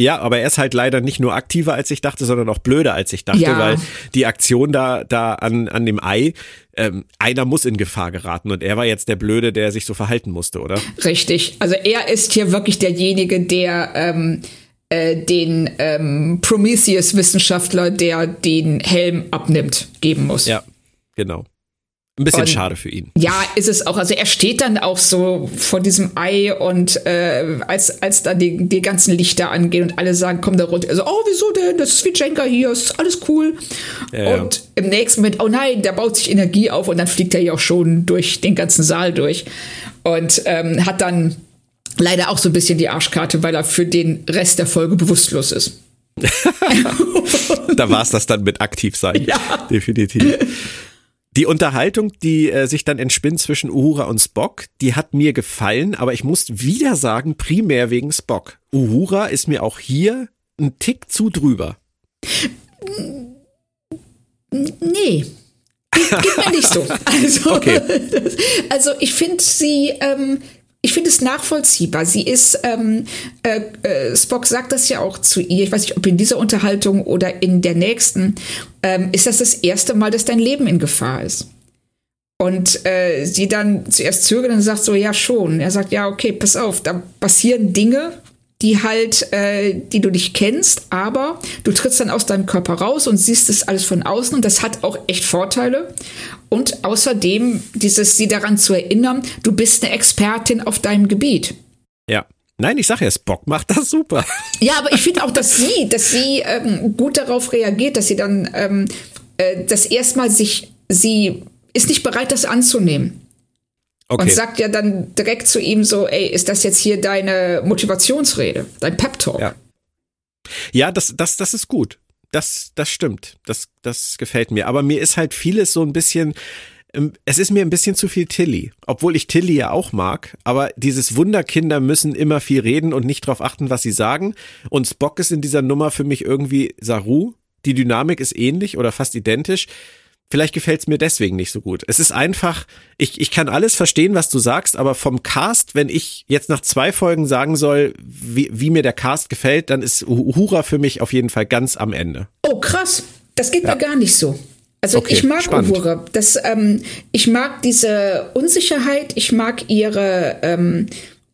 Ja, aber er ist halt leider nicht nur aktiver, als ich dachte, sondern auch blöder, als ich dachte, Ja. weil die Aktion da, da an, an dem Ei, ähm, einer muss in Gefahr geraten und er war jetzt der Blöde, der sich so verhalten musste, oder? Richtig. Also er ist hier wirklich derjenige, der ähm, äh, den ähm, Prometheus-Wissenschaftler, der den Helm abnimmt, geben muss. Ja, genau. Ein bisschen Und- schade für ihn. Ja, ist es auch. Also er steht dann auch so vor diesem Ei und äh, als, als dann die, die ganzen Lichter angehen und alle sagen, komm da runter. Also, oh, wieso denn? Das ist wie Jenga hier, ist alles cool. Ja, ja. und im nächsten Moment, oh nein, da baut sich Energie auf und dann fliegt er ja auch schon durch den ganzen Saal durch. Und ähm, hat dann leider auch so ein bisschen die Arschkarte, weil er für den Rest der Folge bewusstlos ist. [LAUGHS] Da war es das dann mit aktiv sein. Ja. Definitiv. Die Unterhaltung, die äh, sich dann entspinnt zwischen Uhura und Spock, die hat mir gefallen, aber ich muss wieder sagen, primär wegen Spock. Uhura ist mir auch hier ein Tick zu drüber. Nee. Geht, geht mir nicht so. [LAUGHS] Also, Okay. [LAUGHS] also ich finde sie, ähm, ich finde es nachvollziehbar. Sie ist, ähm, äh, äh, Spock sagt das ja auch zu ihr, ich weiß nicht, ob in dieser Unterhaltung oder in der nächsten, ähm, ist das das erste Mal, dass dein Leben in Gefahr ist. Und äh, sie dann zuerst zögert und sagt so, ja schon. Er sagt, ja, okay, pass auf, da passieren Dinge, die halt, äh, die du nicht kennst, aber du trittst dann aus deinem Körper raus und siehst das alles von außen und das hat auch echt Vorteile. Und außerdem dieses, sie daran zu erinnern, du bist eine Expertin auf deinem Gebiet. Ja. Nein, ich sage ja, Spock macht das super. [LAUGHS] Ja, aber ich finde auch, dass sie, dass sie ähm, gut darauf reagiert, dass sie dann ähm, äh, das erstmal sich, sie ist nicht bereit, das anzunehmen. Okay. Und sagt ja dann direkt zu ihm so, ey, ist das jetzt hier deine Motivationsrede, dein Pep-Talk? Ja. Ja, das, das, das ist gut. Das, das stimmt. Das, das gefällt mir. Aber mir ist halt vieles so ein bisschen, ähm, es ist mir ein bisschen zu viel Tilly. Obwohl ich Tilly ja auch mag. Aber dieses Wunderkinder müssen immer viel reden und nicht darauf achten, was sie sagen. Und Spock ist in dieser Nummer für mich irgendwie Saru. Die Dynamik ist ähnlich oder fast identisch. Vielleicht gefällt es mir deswegen nicht so gut. Es ist einfach, ich, ich kann alles verstehen, was du sagst, aber vom Cast, wenn ich jetzt nach zwei Folgen sagen soll, wie, wie mir der Cast gefällt, dann ist Uhura für mich auf jeden Fall ganz am Ende. Oh, krass. Das geht mir gar nicht so. Also Okay, ich mag spannend. Uhura. Das, ähm, ich mag diese Unsicherheit, ich mag ihre, ähm,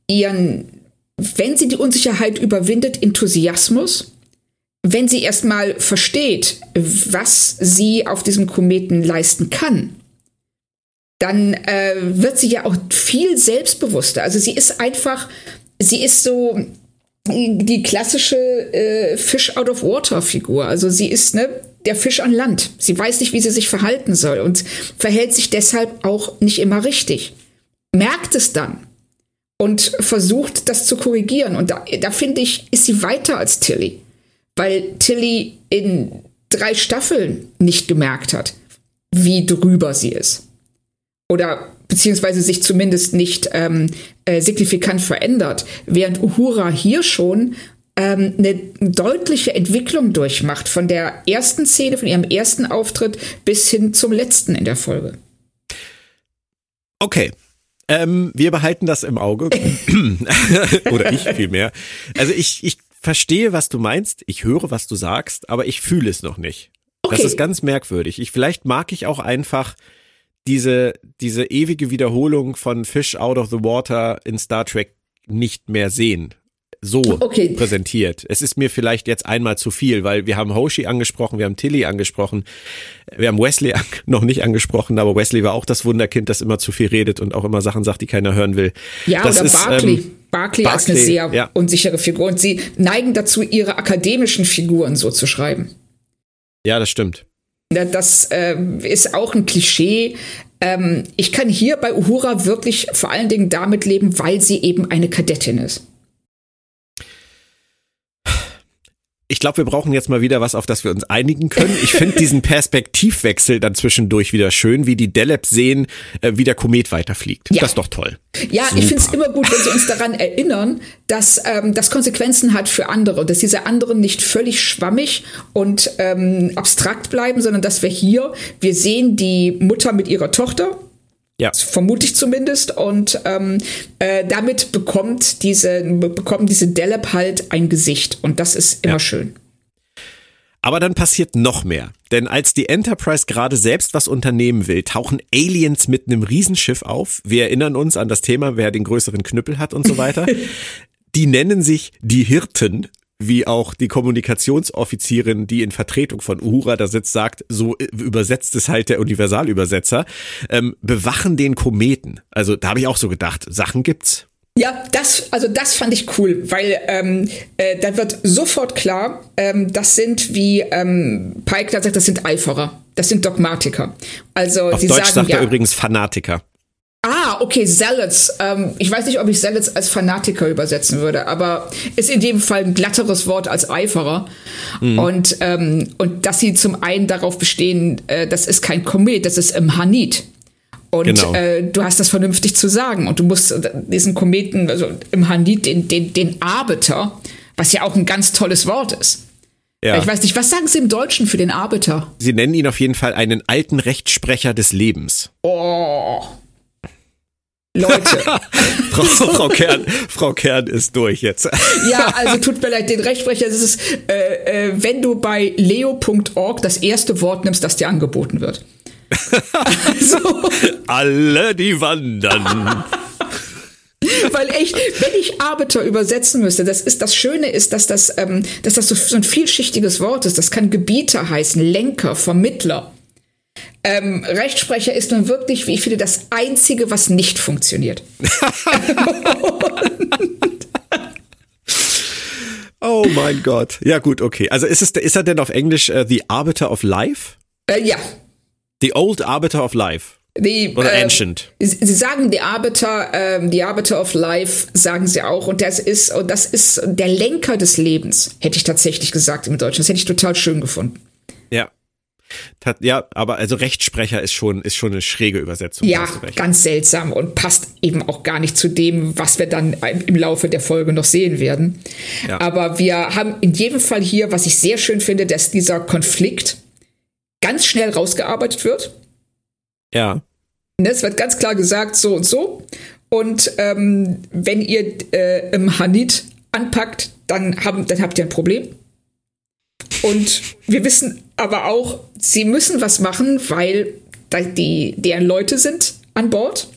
ihren, wenn sie die Unsicherheit überwindet, Enthusiasmus. Wenn sie erstmal versteht, was sie auf diesem Kometen leisten kann, dann äh, wird sie ja auch viel selbstbewusster. Also sie ist einfach, sie ist so die klassische äh, Fish out of Water Figur. Also sie ist ne der Fisch an Land. Sie weiß nicht, wie sie sich verhalten soll und verhält sich deshalb auch nicht immer richtig. Merkt es dann und versucht, das zu korrigieren. Und da, da finde ich, ist sie weiter als Tilly, weil Tilly in drei Staffeln nicht gemerkt hat, wie drüber sie ist oder beziehungsweise sich zumindest nicht ähm, äh, signifikant verändert, während Uhura hier schon ähm, eine deutliche Entwicklung durchmacht von der ersten Szene, von ihrem ersten Auftritt bis hin zum letzten in der Folge. Okay. Ähm, wir behalten das im Auge. [LAUGHS] Oder ich vielmehr. Also ich, ich verstehe, was du meinst. Ich höre, was du sagst, aber ich fühle es noch nicht. Okay. Das ist ganz merkwürdig. Ich, vielleicht mag ich auch einfach diese, diese ewige Wiederholung von Fish out of the water in Star Trek nicht mehr sehen. So okay. präsentiert. Es ist mir vielleicht jetzt einmal zu viel, weil wir haben Hoshi angesprochen, wir haben Tilly angesprochen, wir haben Wesley [LAUGHS] noch nicht angesprochen, aber Wesley war auch das Wunderkind, das immer zu viel redet und auch immer Sachen sagt, die keiner hören will. Ja, das oder ist, Barclay. Ähm, Barclay, Barclay ist eine sehr ja. unsichere Figur und sie neigen dazu, ihre akademischen Figuren so zu schreiben. Ja, das stimmt. Das äh, ist auch ein Klischee. Ähm, ich kann hier bei Uhura wirklich vor allen Dingen damit leben, weil sie eben eine Kadettin ist. Ich glaube, wir brauchen jetzt mal wieder was, auf das wir uns einigen können. Ich finde [LAUGHS] diesen Perspektivwechsel dann zwischendurch wieder schön, wie die Deleb sehen, äh, wie der Komet weiterfliegt. Ja. Das ist doch toll. Ja, Super. ich finde es immer gut, wenn sie uns daran erinnern, dass ähm, das Konsequenzen hat für andere, dass diese anderen nicht völlig schwammig und ähm, abstrakt bleiben, sondern dass wir hier, wir sehen die Mutter mit ihrer Tochter, ja. Vermute ich zumindest. Und ähm, äh, damit bekommt diese, bekommen diese Delep halt ein Gesicht. Und das ist immer ja. schön. Aber dann passiert noch mehr. Denn als die Enterprise gerade selbst was unternehmen will, tauchen Aliens mit einem Riesenschiff auf. Wir erinnern uns an das Thema, wer den größeren Knüppel hat und so weiter. [LAUGHS] die nennen sich die Hirten wie auch die Kommunikationsoffizierin, die in Vertretung von Uhura da sitzt, sagt, so übersetzt es halt der Universalübersetzer, ähm, bewachen den Kometen. Also da habe ich auch so gedacht, Sachen gibt's. Ja, das, also das fand ich cool, weil ähm, äh, da wird sofort klar, ähm, das sind, wie ähm, Pike da sagt, das sind Eiferer, das sind Dogmatiker. Also Auf sie Deutsch sagen sagt ja, er übrigens Fanatiker. Ah, okay, Zealots. Ähm, ich weiß nicht, ob ich Zealots als Fanatiker übersetzen würde, aber ist in dem Fall ein glatteres Wort als Eiferer. Mhm. Und, ähm, und dass sie zum einen darauf bestehen, äh, das ist kein Komet, das ist im Hanit. Und genau. äh, du hast das vernünftig zu sagen. Und du musst diesen Kometen, also im Hanit, den, den, den Arbeiter, was ja auch ein ganz tolles Wort ist. Ja. Ich weiß nicht, was sagen Sie im Deutschen für den Arbeiter? Sie nennen ihn auf jeden Fall einen alten Rechtssprecher des Lebens. Oh. Leute. [LAUGHS] Frau, Frau, Kern, Frau Kern ist durch jetzt. [LAUGHS] ja, also tut mir leid, den Rechtsprecher, das ist, äh, äh, wenn du bei leo.org das erste Wort nimmst, das dir angeboten wird. also. [LAUGHS] Alle, die wandern. Weil echt, wenn ich Arbeiter übersetzen müsste, das ist das Schöne ist, dass das, ähm, dass das so, so ein vielschichtiges Wort ist. Das kann Gebieter heißen, Lenker, Vermittler. Ähm, Rechtsprecher ist nun wirklich, wie ich finde, das Einzige, was nicht funktioniert. [LAUGHS] oh mein Gott. Ja, gut, okay. Also ist, es, ist er denn auf Englisch uh, The Arbiter of Life? Äh, ja. The Old Arbiter of Life. Die, Oder äh, Ancient. Sie sagen die Arbiter, ähm, die Arbiter of Life, sagen sie auch. Und das ist, und das ist der Lenker des Lebens, hätte ich tatsächlich gesagt im Deutschen. Das hätte ich total schön gefunden. Ja, aber also Rechtsprecher ist schon, ist schon eine schräge Übersetzung. Ja, ganz seltsam und passt eben auch gar nicht zu dem, was wir dann im Laufe der Folge noch sehen werden. Ja. Aber wir haben in jedem Fall hier, was ich sehr schön finde, dass dieser Konflikt ganz schnell rausgearbeitet wird. Ja. Ne, es wird ganz klar gesagt, so und so. Und ähm, wenn ihr äh, im Hanit anpackt, dann, haben, dann habt ihr ein Problem. Und wir wissen aber auch, sie müssen was machen, weil die, deren Leute sind an Bord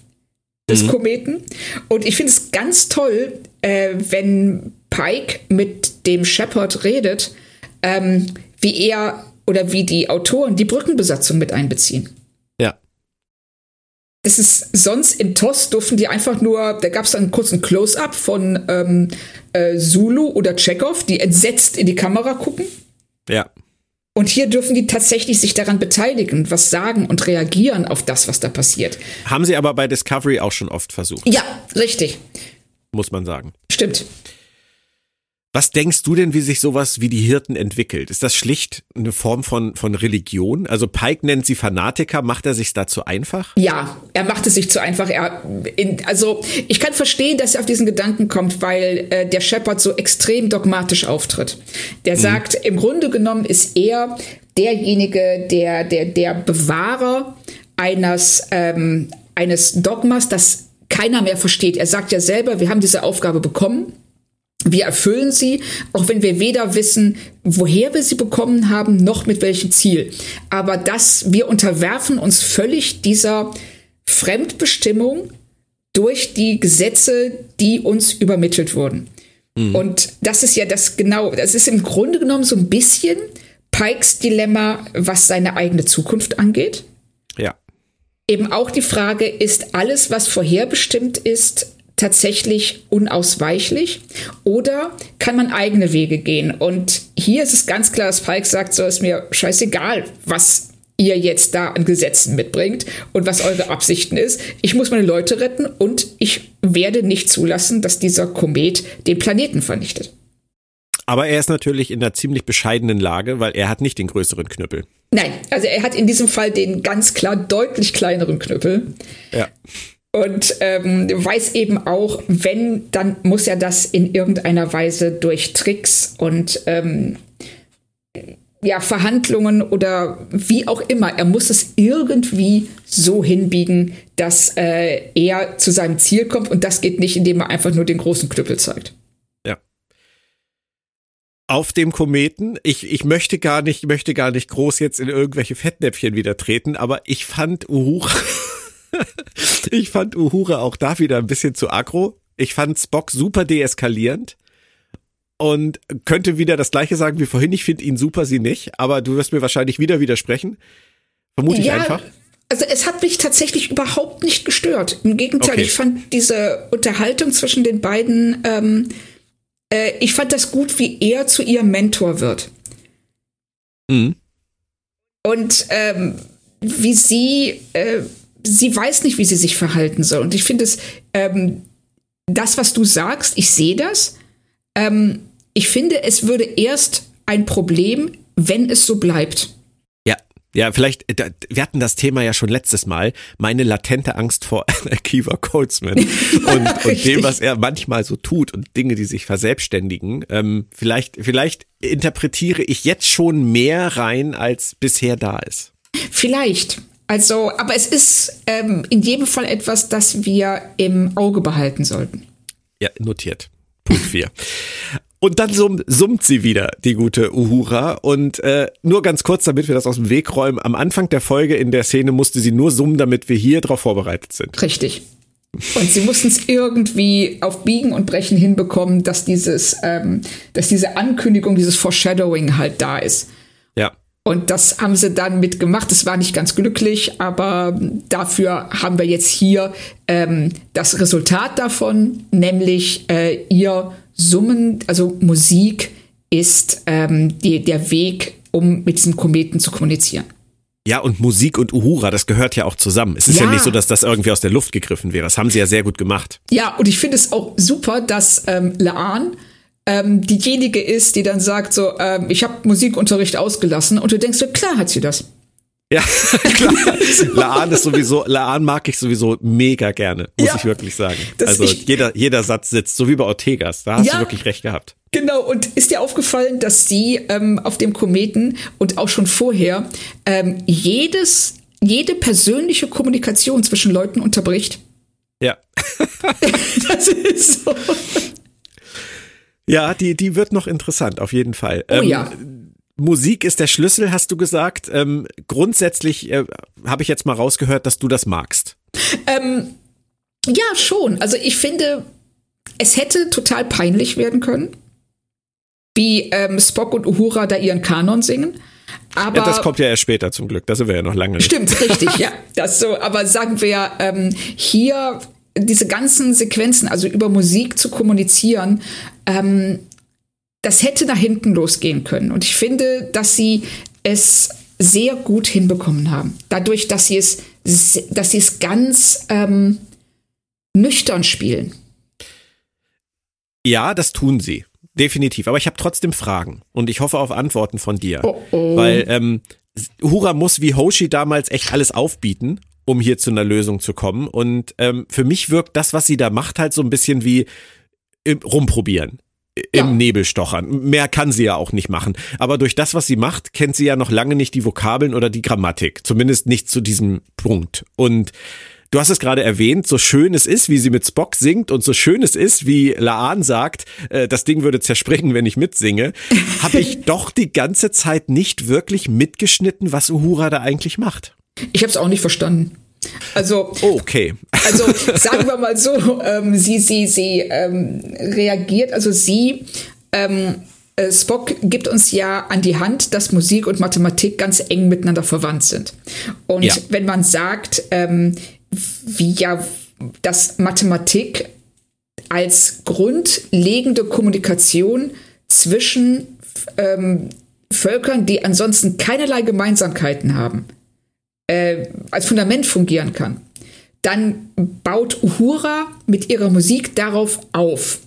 des mhm. Kometen. Und ich finde es ganz toll, äh, wenn Pike mit dem Shepard redet, ähm, wie er oder wie die Autoren die Brückenbesatzung mit einbeziehen. Ja. Das ist sonst in TOS durften die einfach nur, da gab es einen kurzen Close-up von ähm, äh, Zulu oder Chekhov, die entsetzt in die Kamera gucken. Und hier dürfen die tatsächlich sich daran beteiligen, was sagen und reagieren auf das, was da passiert. Haben sie aber bei Discovery auch schon oft versucht. Ja, richtig. Muss man sagen. Stimmt. Was denkst du denn, wie sich sowas wie die Hirten entwickelt? Ist das schlicht eine Form von, von Religion? Also Pike nennt sie Fanatiker, macht er sich dazu einfach? Ja, er macht es sich zu einfach. Er, in, also ich kann verstehen, dass er auf diesen Gedanken kommt, weil äh, der Shepard so extrem dogmatisch auftritt. Der mhm. sagt, im Grunde genommen ist er derjenige, der, der, der Bewahrer eines, ähm, eines Dogmas, das keiner mehr versteht. Er sagt ja selber, wir haben diese Aufgabe bekommen wir erfüllen sie, auch wenn wir weder wissen, woher wir sie bekommen haben, noch mit welchem Ziel. Aber dass wir unterwerfen uns völlig dieser Fremdbestimmung durch die Gesetze, die uns übermittelt wurden. Mhm. Und das ist ja das genau, das ist im Grunde genommen so ein bisschen Pikes Dilemma, was seine eigene Zukunft angeht. Ja. Eben auch die Frage, ist alles, was vorherbestimmt ist, tatsächlich unausweichlich oder kann man eigene Wege gehen? Und hier ist es ganz klar, dass Pike sagt, so ist mir scheißegal, was ihr jetzt da an Gesetzen mitbringt und was eure Absichten ist. Ich muss meine Leute retten und ich werde nicht zulassen, dass dieser Komet den Planeten vernichtet. Aber er ist natürlich in einer ziemlich bescheidenen Lage, weil er hat nicht den größeren Knüppel. Nein, also er hat in diesem Fall den ganz klar deutlich kleineren Knüppel. Ja und ähm, weiß eben auch, wenn, dann muss er das in irgendeiner Weise durch Tricks und ähm, ja, Verhandlungen oder wie auch immer, er muss es irgendwie so hinbiegen, dass äh, er zu seinem Ziel kommt und das geht nicht, indem er einfach nur den großen Knüppel zeigt. Ja. Auf dem Kometen, ich, ich möchte gar nicht, möchte gar nicht groß jetzt in irgendwelche Fettnäpfchen wieder treten, aber ich fand Uhura [LAUGHS] [LAUGHS] ich fand Uhura auch da wieder ein bisschen zu aggro. Ich fand Spock super deeskalierend und könnte wieder das gleiche sagen wie vorhin. Ich finde ihn super, sie nicht, aber du wirst mir wahrscheinlich wieder widersprechen. Vermute ich ja, einfach. Also es hat mich tatsächlich überhaupt nicht gestört. Im Gegenteil, okay. ich fand diese Unterhaltung zwischen den beiden, ähm, äh, ich fand das gut, wie er zu ihrem Mentor wird. Mhm. Und ähm, wie sie äh, sie weiß nicht, wie sie sich verhalten soll. Und ich finde es, ähm, das, was du sagst, ich sehe das. Ähm, ich finde, es würde erst ein Problem, wenn es so bleibt. Ja, ja, vielleicht, wir hatten das Thema ja schon letztes Mal, meine latente Angst vor [LAUGHS] Akiva Coldsman [LAUGHS] und, und dem, was er manchmal so tut und Dinge, die sich verselbstständigen. Ähm, vielleicht, vielleicht interpretiere ich jetzt schon mehr rein, als bisher da ist. Vielleicht. Also, aber es ist ähm, in jedem Fall etwas, das wir im Auge behalten sollten. Ja, notiert. Punkt 4. Und dann summ, summt sie wieder, die gute Uhura. Und äh, nur ganz kurz, damit wir das aus dem Weg räumen. Am Anfang der Folge in der Szene musste sie nur summen, damit wir hier drauf vorbereitet sind. Richtig. Und sie mussten es irgendwie auf Biegen und Brechen hinbekommen, dass dieses, ähm, dass diese Ankündigung, dieses Foreshadowing halt da ist. Und das haben sie dann mitgemacht. Es war nicht ganz glücklich, aber dafür haben wir jetzt hier ähm, das Resultat davon, nämlich äh, ihr Summen, also Musik ist ähm, die, der Weg, um mit diesem Kometen zu kommunizieren. Ja, und Musik und Uhura, das gehört ja auch zusammen. Es ist ja. ja, nicht so, dass das irgendwie aus der Luft gegriffen wäre. Das haben sie ja sehr gut gemacht. Ja, und ich finde es auch super, dass ähm, Laan ähm, diejenige ist, die dann sagt so, ähm, ich habe Musikunterricht ausgelassen und du denkst so, klar hat sie das. Ja, [LAUGHS] klar. Laan ist sowieso, Laan mag ich sowieso mega gerne, muss ja, ich wirklich sagen. Also ich, jeder, jeder Satz sitzt, so wie bei Ortegas, da hast ja, du wirklich recht gehabt. Genau, und ist dir aufgefallen, dass sie ähm, auf dem Kometen und auch schon vorher ähm, jedes, jede persönliche Kommunikation zwischen Leuten unterbricht? Ja. [LAUGHS] das ist so. Ja, die, die wird noch interessant, auf jeden Fall. Oh ähm, ja. Musik ist der Schlüssel, hast du gesagt. Ähm, grundsätzlich äh, habe ich jetzt mal rausgehört, dass du das magst. Ähm, ja, schon. Also ich finde, es hätte total peinlich werden können, wie ähm, Spock und Uhura da ihren Kanon singen. Aber ja, das kommt ja erst später zum Glück, da sind wir ja noch lange nicht. Stimmt, richtig, [LAUGHS] ja. Das so, aber sagen wir, ähm, hier diese ganzen Sequenzen, also über Musik zu kommunizieren, ähm, das hätte nach hinten losgehen können. Und ich finde, dass sie es sehr gut hinbekommen haben. Dadurch, dass sie es, dass sie es ganz ähm, nüchtern spielen. Ja, das tun sie. Definitiv. Aber ich habe trotzdem Fragen und ich hoffe auf Antworten von dir. Oh, oh. Weil ähm, Hura muss wie Hoshi damals echt alles aufbieten, um hier zu einer Lösung zu kommen. Und ähm, für mich wirkt das, was sie da macht, halt so ein bisschen wie rumprobieren im. Nebel stochern. Mehr kann sie ja auch nicht machen. Aber durch das, was sie macht, kennt sie ja noch lange nicht die Vokabeln oder die Grammatik. Zumindest nicht zu diesem Punkt. Und Du hast es gerade erwähnt, so schön es ist, wie sie mit Spock singt und so schön es ist, wie Laan sagt, äh, das Ding würde zerspringen, wenn ich mitsinge, habe ich [LAUGHS] doch die ganze Zeit nicht wirklich mitgeschnitten, was Uhura da eigentlich macht. Ich habe es auch nicht verstanden. Also, okay. Also [LAUGHS] sagen wir mal so, ähm, sie, sie, sie ähm, reagiert, also sie, ähm, äh, Spock gibt uns ja an die Hand, dass Musik und Mathematik ganz eng miteinander verwandt sind. Und ja. wenn man sagt, ähm, wie ja, dass Mathematik als grundlegende Kommunikation zwischen ähm, Völkern, die ansonsten keinerlei Gemeinsamkeiten haben, äh, als Fundament fungieren kann, dann baut Uhura mit ihrer Musik darauf auf.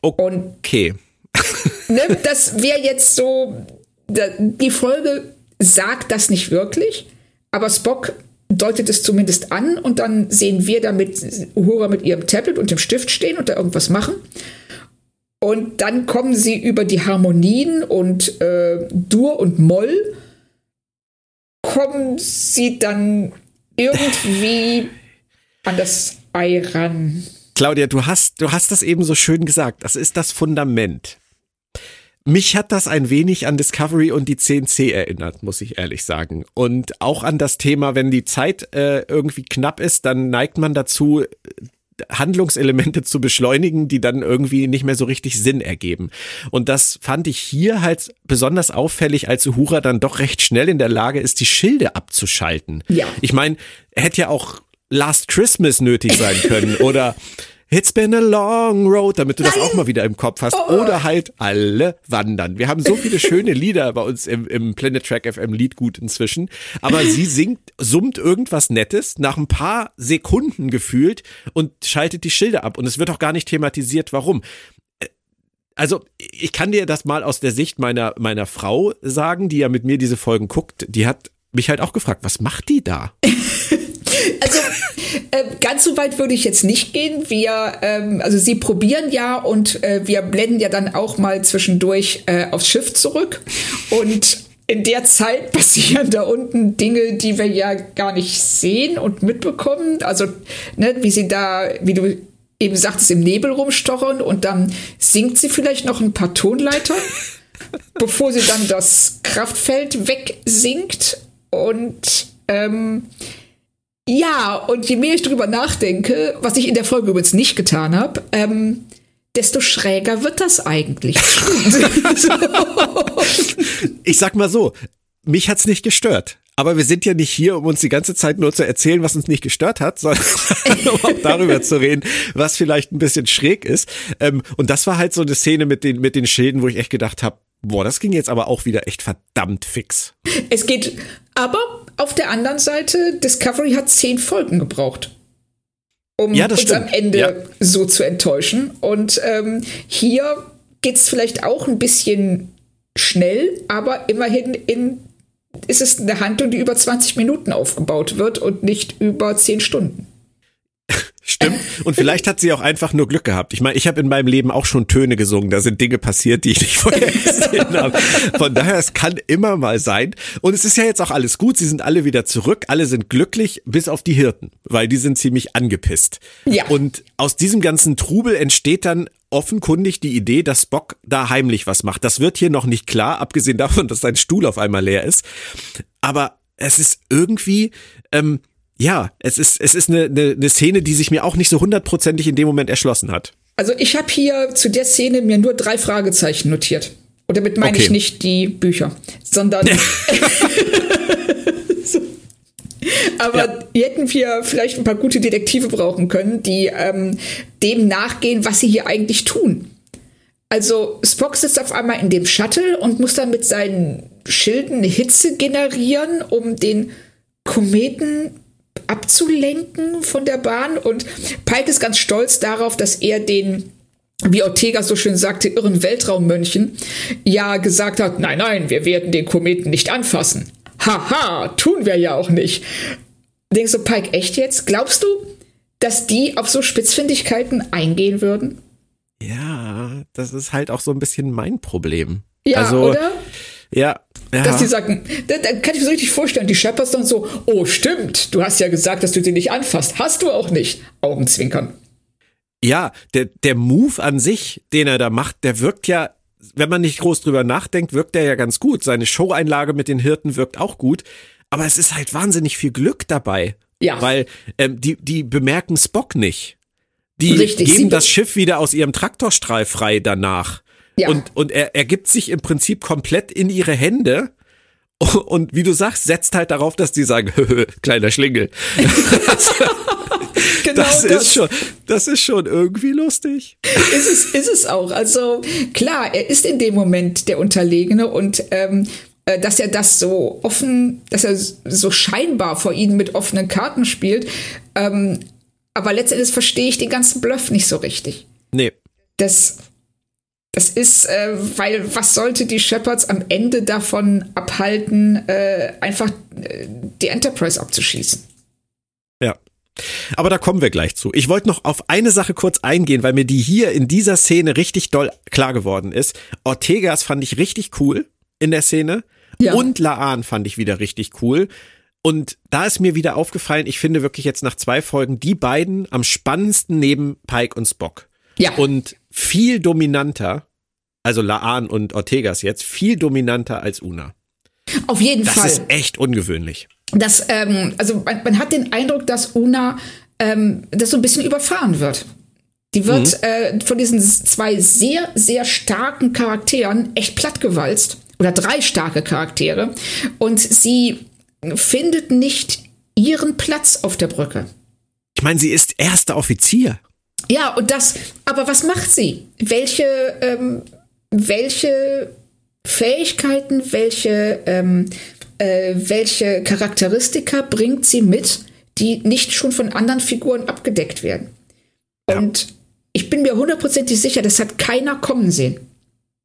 Okay. Und, [LAUGHS] ne, das wäre jetzt so, die Folge sagt das nicht wirklich, aber Spock deutet es zumindest an und dann sehen wir damit Uhura mit ihrem Tablet und dem Stift stehen und da irgendwas machen. Und dann kommen sie über die Harmonien und äh, Dur und Moll kommen sie dann irgendwie an das Ei ran. Claudia, du hast, du hast das eben so schön gesagt. Das ist das Fundament. Mich hat das ein wenig an Discovery und die CNC erinnert, muss ich ehrlich sagen. Und auch an das Thema, wenn die Zeit äh, irgendwie knapp ist, dann neigt man dazu, Handlungselemente zu beschleunigen, die dann irgendwie nicht mehr so richtig Sinn ergeben. Und das fand ich hier halt besonders auffällig, als Uhura dann doch recht schnell in der Lage ist, die Schilde abzuschalten. Ja. Ich meine, hätte ja auch Last Christmas nötig sein können oder It's been a long road, damit du Nein. das auch mal wieder im Kopf hast. Oh. Oder halt alle wandern. Wir haben so viele [LAUGHS] schöne Lieder bei uns im, im Planet Track FM Liedgut inzwischen. Aber sie singt, summt irgendwas Nettes nach ein paar Sekunden gefühlt und schaltet die Schilder ab. Und es wird auch gar nicht thematisiert, warum. Also, ich kann dir das mal aus der Sicht meiner, meiner Frau sagen, die ja mit mir diese Folgen guckt. Die hat mich halt auch gefragt, was macht die da? [LAUGHS] Also äh, ganz so weit würde ich jetzt nicht gehen. Wir, ähm, also sie probieren ja und äh, wir blenden ja dann auch mal zwischendurch äh, aufs Schiff zurück und in der Zeit [LAUGHS] passieren da unten Dinge, die wir ja gar nicht sehen und mitbekommen. Also, ne, wie sie da, wie du eben sagtest, im Nebel rumstochern und dann singt sie vielleicht noch ein paar Tonleiter, [LAUGHS] bevor sie dann das Kraftfeld wegsinkt. Und ähm, ja, und je mehr ich drüber nachdenke, was ich in der Folge übrigens nicht getan habe, ähm, desto schräger wird das eigentlich. [LAUGHS] ich sag mal so, mich hat's nicht gestört. Aber wir sind ja nicht hier, um uns die ganze Zeit nur zu erzählen, was uns nicht gestört hat, sondern [LAUGHS] um auch darüber zu reden, was vielleicht ein bisschen schräg ist. Ähm, und das war halt so eine Szene mit den, mit den Schilden, wo ich echt gedacht habe, boah, das ging jetzt aber auch wieder echt verdammt fix. Es geht, aber auf der anderen Seite, Discovery hat zehn Folgen gebraucht um ja, uns stimmt. am Ende ja. so zu enttäuschen. Und ähm, hier geht es vielleicht auch ein bisschen schnell, aber immerhin in, ist es eine Handlung, die über 20 Minuten aufgebaut wird und nicht über 10 Stunden. Stimmt. Und vielleicht hat sie auch einfach nur Glück gehabt. Ich meine, ich habe in meinem Leben auch schon Töne gesungen. Da sind Dinge passiert, die ich nicht [LAUGHS] vorher gesehen habe. Von daher, es kann immer mal sein. Und es ist ja jetzt auch alles gut. Sie sind alle wieder zurück. Alle sind glücklich, bis auf die Hirten, weil die sind ziemlich angepisst. Ja. Und aus diesem ganzen Trubel entsteht dann offenkundig die Idee, dass Spock da heimlich was macht. Das wird hier noch nicht klar, abgesehen davon, dass sein Stuhl auf einmal leer ist. Aber es ist irgendwie, ähm, ja, es ist, es ist eine, eine, eine Szene, die sich mir auch nicht so hundertprozentig in dem Moment erschlossen hat. Also ich habe hier zu der Szene mir nur drei Fragezeichen notiert. Und damit meine Okay. ich nicht die Bücher, sondern. [LAUGHS] [LAUGHS] so. Aber Ja. hätten wir vielleicht ein paar gute Detektive brauchen können, die ähm, dem nachgehen, was sie hier eigentlich tun. Also Spock sitzt auf einmal in dem Shuttle und muss dann mit seinen Schilden Hitze generieren, um den Kometen abzulenken von der Bahn. Und Pike ist ganz stolz darauf, dass er den, wie Ortega so schön sagte, irren Weltraummönchen ja gesagt hat, nein, nein, wir werden den Kometen nicht anfassen. Haha, tun wir ja auch nicht. Denkst du, Pike, echt jetzt? Glaubst du, dass die auf so Spitzfindigkeiten eingehen würden? Ja, das ist halt auch so ein bisschen mein Problem. Ja, also, oder? Ja, ja. Dass die sagen, da, da kann ich mir so richtig vorstellen, die Shepherds dann so, oh stimmt, du hast ja gesagt, dass du sie nicht anfasst. Hast du auch nicht. Augenzwinkern. Ja, der, der Move an sich, den er da macht, der wirkt ja, wenn man nicht groß drüber nachdenkt, wirkt der ja ganz gut. Seine Showeinlage mit den Hirten wirkt auch gut. Aber es ist halt wahnsinnig viel Glück dabei. Ja. Weil ähm, die, die bemerken Spock nicht. Die Richtig, geben be- das Schiff wieder aus ihrem Traktorstrahl frei danach. Ja. Und, und er, er gibt sich im Prinzip komplett in ihre Hände. Und wie du sagst, setzt halt darauf, dass die sagen, [LAUGHS] kleiner Schlingel. [LAUGHS] Genau Das ist schon, das ist schon irgendwie lustig. ist es, ist es auch. Also klar, er ist in dem Moment der Unterlegene und ähm, äh, dass er das so offen, dass er so scheinbar vor ihnen mit offenen Karten spielt. Ähm, aber letztendlich verstehe ich den ganzen Bluff nicht so richtig. Nee. Das, das ist, äh, weil was sollte die Shepherds am Ende davon abhalten, äh, einfach äh, die Enterprise abzuschießen? Ja. Aber da kommen wir gleich zu. Ich wollte noch auf eine Sache kurz eingehen, weil mir die hier in dieser Szene richtig doll klar geworden ist. Ortegas fand ich richtig cool in der Szene Ja. und Laan fand ich wieder richtig cool. Und da ist mir wieder aufgefallen, ich finde wirklich jetzt nach zwei Folgen die beiden am spannendsten neben Pike und Spock. Ja. Und viel dominanter, also Laan und Ortegas jetzt, viel dominanter als Una. Auf jeden Das Fall. ist echt ungewöhnlich. dass, ähm, also man, man hat den Eindruck, dass Una ähm, das so ein bisschen überfahren wird. Die wird äh, von diesen zwei sehr, sehr starken Charakteren echt plattgewalzt. Oder drei starke Charaktere. Und sie findet nicht ihren Platz auf der Brücke. Ich meine, sie ist erster Offizier. Ja, und das, aber was macht sie? Welche, ähm, welche Fähigkeiten, welche, ähm, äh, welche Charakteristika bringt sie mit, die nicht schon von anderen Figuren abgedeckt werden? Und ich bin mir hundertprozentig sicher, das hat keiner kommen sehen.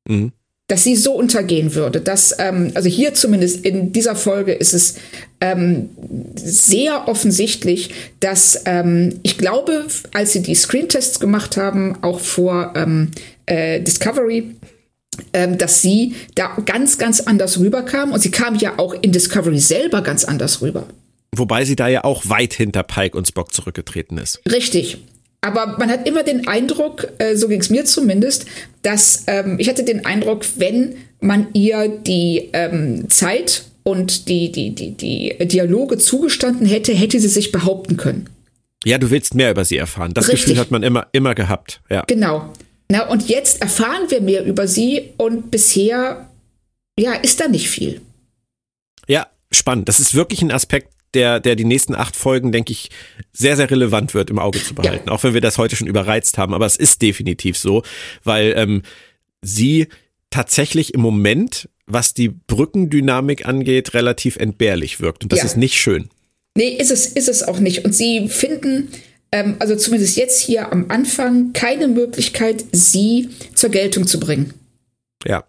Mhm. Dass sie so untergehen würde. Dass, ähm, also hier zumindest in dieser Folge ist es ähm, sehr offensichtlich, dass ähm, ich glaube, als sie die Screentests gemacht haben, auch vor ähm, äh, Discovery, ähm, dass sie da ganz, ganz anders rüberkam. Und sie kam ja auch in Discovery selber ganz anders rüber. Wobei sie da ja auch weit hinter Pike und Spock zurückgetreten ist. Richtig. Aber man hat immer den Eindruck, äh, so ging es mir zumindest, dass ähm, ich hatte den Eindruck, wenn man ihr die ähm, Zeit und die, die, die, die Dialoge zugestanden hätte, hätte sie sich behaupten können. Ja, du willst mehr über sie erfahren. Das Richtig. Gefühl hat man immer, immer gehabt. Ja. Genau. Na, und jetzt erfahren wir mehr über sie und bisher, ja, ist da nicht viel. ja, spannend. Das ist wirklich ein Aspekt, der, der die nächsten acht Folgen, denke ich, sehr, sehr relevant wird im Auge zu behalten. Auch wenn wir das heute schon überreizt haben. Aber es ist definitiv so, weil ähm, sie tatsächlich im Moment, was die Brückendynamik angeht, relativ entbehrlich wirkt. Und das Ja. ist nicht schön. Nee, ist es, ist es auch nicht. Und sie finden, ähm, also zumindest jetzt hier am Anfang, keine Möglichkeit, sie zur Geltung zu bringen. Ja.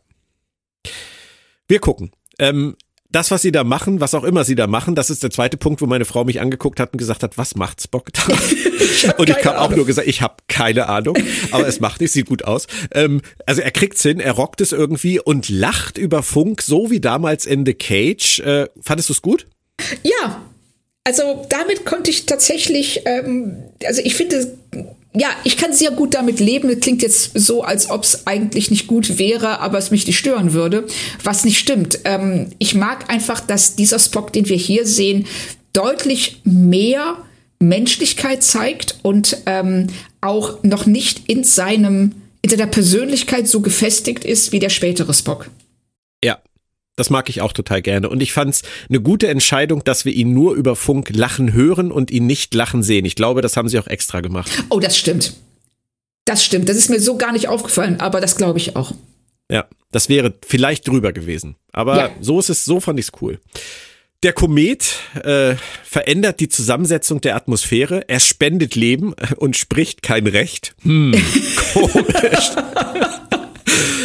Wir gucken. Ähm, das, was sie da machen, was auch immer sie da machen, das ist der zweite Punkt, wo meine Frau mich angeguckt hat und gesagt hat, was macht Spock da? [LAUGHS] hab und ich habe auch nur gesagt, ich habe keine Ahnung, aber es macht nicht, sieht gut aus. Ähm, also er kriegt's hin, er rockt es irgendwie und lacht über Funk, so wie damals in The Cage. Äh, fandest du's gut? Ja, also damit konnte ich tatsächlich, ähm, also ich finde, ja, ich kann sehr gut damit leben. Das klingt jetzt so, als ob es eigentlich nicht gut wäre, aber es mich nicht stören würde, was nicht stimmt. Ähm, ich mag einfach, dass dieser Spock, den wir hier sehen, deutlich mehr Menschlichkeit zeigt und ähm, auch noch nicht in seinem in seiner Persönlichkeit so gefestigt ist wie der spätere Spock. Das mag ich auch total gerne. Und ich fand es eine gute Entscheidung, dass wir ihn nur über Funk lachen hören und ihn nicht lachen sehen. Ich glaube, das haben sie auch extra gemacht. Oh, das stimmt. Das stimmt. Das ist mir so gar nicht aufgefallen, aber das glaube ich auch. Ja, das wäre vielleicht drüber gewesen. Aber ja. so ist es, so fand ich es cool. Der Komet äh, verändert die Zusammensetzung der Atmosphäre, er spendet Leben [LAUGHS] und spricht kein Recht. Hm, [LAUGHS] komisch. [LAUGHS]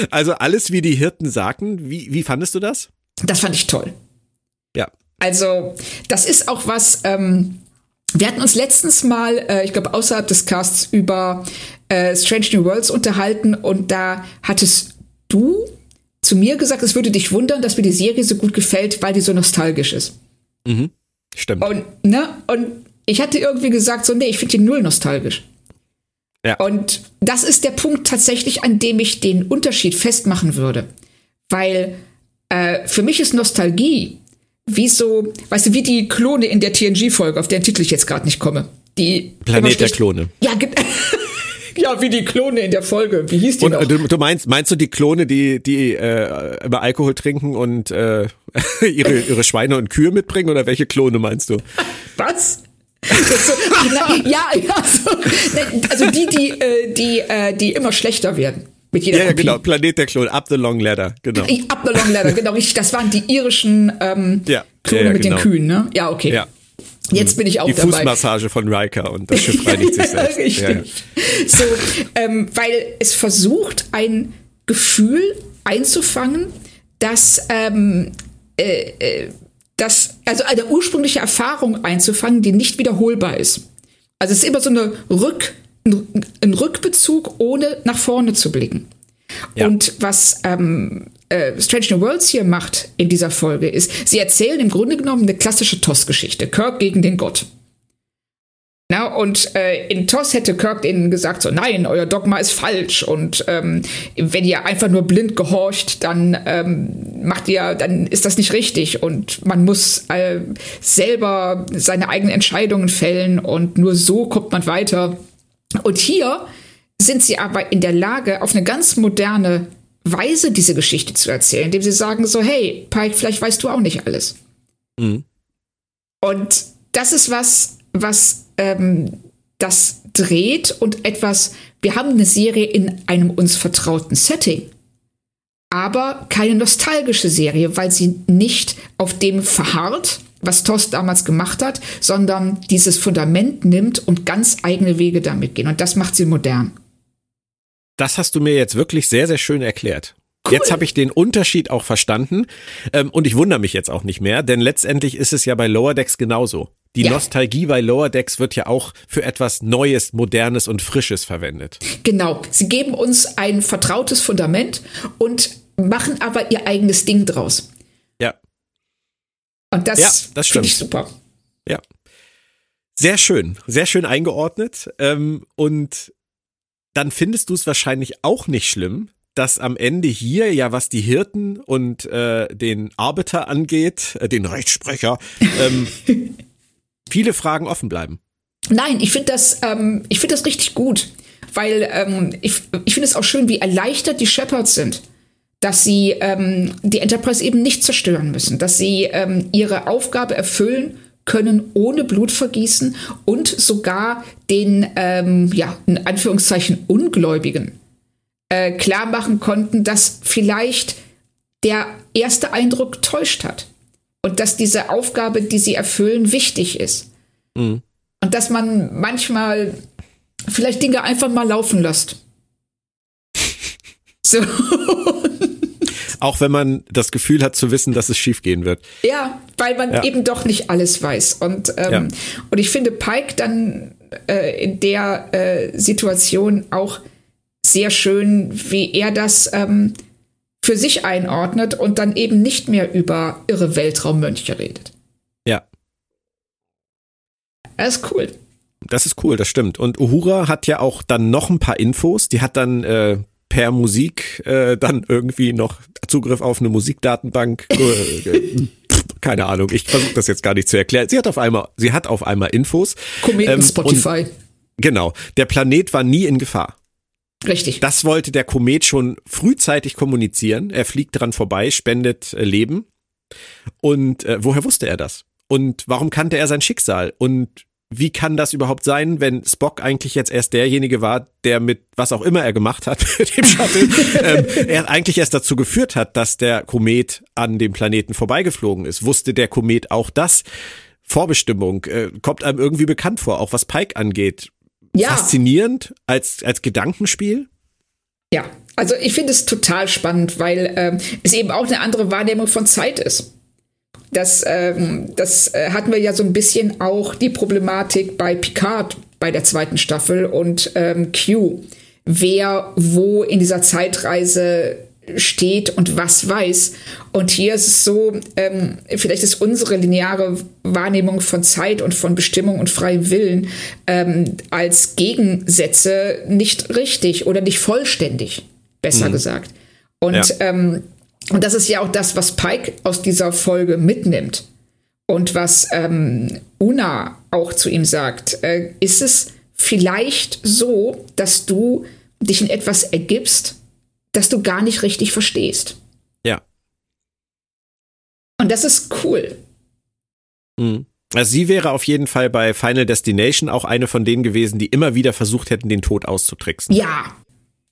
also alles, wie die Hirten sagten. Wie, wie fandest du das? Das fand ich toll. Ja. Also, das ist auch was, ähm, wir hatten uns letztens mal, äh, ich glaube, außerhalb des Casts über äh, Strange New Worlds unterhalten und da hattest du zu mir gesagt, es würde dich wundern, dass mir die Serie so gut gefällt, weil die so nostalgisch ist. Mhm. Stimmt. Und, ne, und ich hatte irgendwie gesagt, so, nee, ich finde die null nostalgisch. Ja. Und das ist der Punkt tatsächlich, an dem ich den Unterschied festmachen würde. Weil äh, für mich ist Nostalgie wie so, weißt du, wie die Klone in der TNG-Folge, auf deren Titel ich jetzt gerade nicht komme. Die Planet der Klone. Ja, [LAUGHS] Ja, wie die Klone in der Folge. Wie hieß die und, noch? Du, du meinst, meinst du die Klone, die, die äh, immer Alkohol trinken und äh, [LAUGHS] ihre, ihre Schweine und Kühe mitbringen oder welche Klone meinst du? Was? So, [LAUGHS] ja, ja, so, also die, die, äh, die, äh, die immer schlechter werden. Mit jeder ja, ja, genau. Planet der Klone, Up the Long Ladder, genau. Up the Long Ladder, genau, richtig. Das waren die irischen ähm, ja, Klone ja, ja, mit genau. den Kühen, ne? Ja, okay. Ja. Jetzt bin ich auch die dabei. Die Fußmassage von Riker und das Schiff reinigt sich [LAUGHS] selbst. Richtig. So, ähm, weil es versucht, ein Gefühl einzufangen, dass ähm, äh, äh, das, also eine ursprüngliche Erfahrung einzufangen, die nicht wiederholbar ist. Also es ist immer so eine Rück, ein Rückbezug, ohne nach vorne zu blicken. Ja. Und was ähm, äh, Strange New Worlds hier macht in dieser Folge, ist, sie erzählen im Grunde genommen eine klassische TOS-Geschichte. Kirk gegen den Gott. Na, und äh, in TOS hätte Kirk denen gesagt, so nein, euer Dogma ist falsch und ähm, wenn ihr einfach nur blind gehorcht, dann ähm, macht ihr, dann ist das nicht richtig und man muss äh, selber seine eigenen Entscheidungen fällen und nur so kommt man weiter. Und hier sind sie aber in der Lage, auf eine ganz moderne Weise diese Geschichte zu erzählen, indem sie sagen so, hey, Pike, vielleicht weißt du auch nicht alles. Mhm. Und das ist was, was ähm, das dreht und etwas, wir haben eine Serie in einem uns vertrauten Setting, aber keine nostalgische Serie, weil sie nicht auf dem verharrt, was Toss damals gemacht hat, sondern dieses Fundament nimmt und ganz eigene Wege damit gehen. Und das macht sie modern. Das hast du mir jetzt wirklich sehr, sehr schön erklärt. Cool. Jetzt habe ich den Unterschied auch verstanden ähm, und ich wundere mich jetzt auch nicht mehr, denn letztendlich ist es ja bei Lower Decks genauso. Die ja. Nostalgie bei Lower Decks wird ja auch für etwas Neues, Modernes und Frisches verwendet. Genau. Sie geben uns ein vertrautes Fundament und machen aber ihr eigenes Ding draus. Ja. Und das, ja, das finde ich super. Ja. Sehr schön, sehr schön eingeordnet. Ähm, und dann findest du es wahrscheinlich auch nicht schlimm, dass am Ende hier ja, was die Hirten und äh, den Arbeiter angeht, äh, den Rechtssprecher, ähm, [LAUGHS] viele Fragen offen bleiben. Nein, ich finde das, ähm, ich finde das richtig gut, weil ähm, ich, ich finde es auch schön, wie erleichtert die Shepherds sind, dass sie ähm, die Enterprise eben nicht zerstören müssen, dass sie ähm, ihre Aufgabe erfüllen können ohne Blutvergießen und sogar den, ähm, ja, in Anführungszeichen Ungläubigen äh, klar machen konnten, dass vielleicht der erste Eindruck täuscht hat und dass diese Aufgabe, die sie erfüllen, wichtig ist. Mhm. Und dass man manchmal vielleicht Dinge einfach mal laufen lässt. [LAUGHS] So. Auch wenn man das Gefühl hat zu wissen, dass es schiefgehen wird. Ja, weil man ja. eben doch nicht alles weiß. Und, ähm, ja. und ich finde Pike dann äh, in der äh, Situation auch sehr schön, wie er das ähm, für sich einordnet und dann eben nicht mehr über irre Weltraummönche redet. Ja. Das ist cool. Das ist cool, das stimmt. Und Uhura hat ja auch dann noch ein paar Infos. Die hat dann äh, per Musik äh, dann irgendwie noch Zugriff auf eine Musikdatenbank. Äh, [LAUGHS] keine Ahnung, ich versuche das jetzt gar nicht zu erklären. Sie hat auf einmal, sie hat auf einmal Infos. Kometen ähm, Spotify. genau. Der Planet war nie in Gefahr. Richtig. Das wollte der Komet schon frühzeitig kommunizieren. Er fliegt dran vorbei, spendet äh, Leben. Und äh, woher wusste er das? Und warum kannte er sein Schicksal? Und wie kann das überhaupt sein, wenn Spock eigentlich jetzt erst derjenige war, der mit was auch immer er gemacht hat [LAUGHS] dem Shuttle, ähm, er eigentlich erst dazu geführt hat, dass der Komet an dem Planeten vorbeigeflogen ist? Wusste der Komet auch das? Vorbestimmung äh, kommt einem irgendwie bekannt vor, auch was Pike angeht. Ja. Faszinierend als, als Gedankenspiel. Ja, also ich finde es total spannend, weil ähm, es eben auch eine andere Wahrnehmung von Zeit ist. Das, ähm, das äh, hatten wir ja so ein bisschen auch die Problematik bei Picard bei der zweiten Staffel und ähm, Q. Wer wo in dieser Zeitreise steht und was weiß. Und hier ist es so, ähm, vielleicht ist unsere lineare Wahrnehmung von Zeit und von Bestimmung und freiem Willen ähm, als Gegensätze nicht richtig oder nicht vollständig, besser mhm. gesagt. Und ja. ähm, und das ist ja auch das, was Pike aus dieser Folge mitnimmt. Und was ähm, Una auch zu ihm sagt, äh, ist es vielleicht so, dass du dich in etwas ergibst, das du gar nicht richtig verstehst. Ja. Und das ist cool. Mhm. Also sie wäre auf jeden Fall bei Final Destination auch eine von denen gewesen, die immer wieder versucht hätten, den Tod auszutricksen. Ja,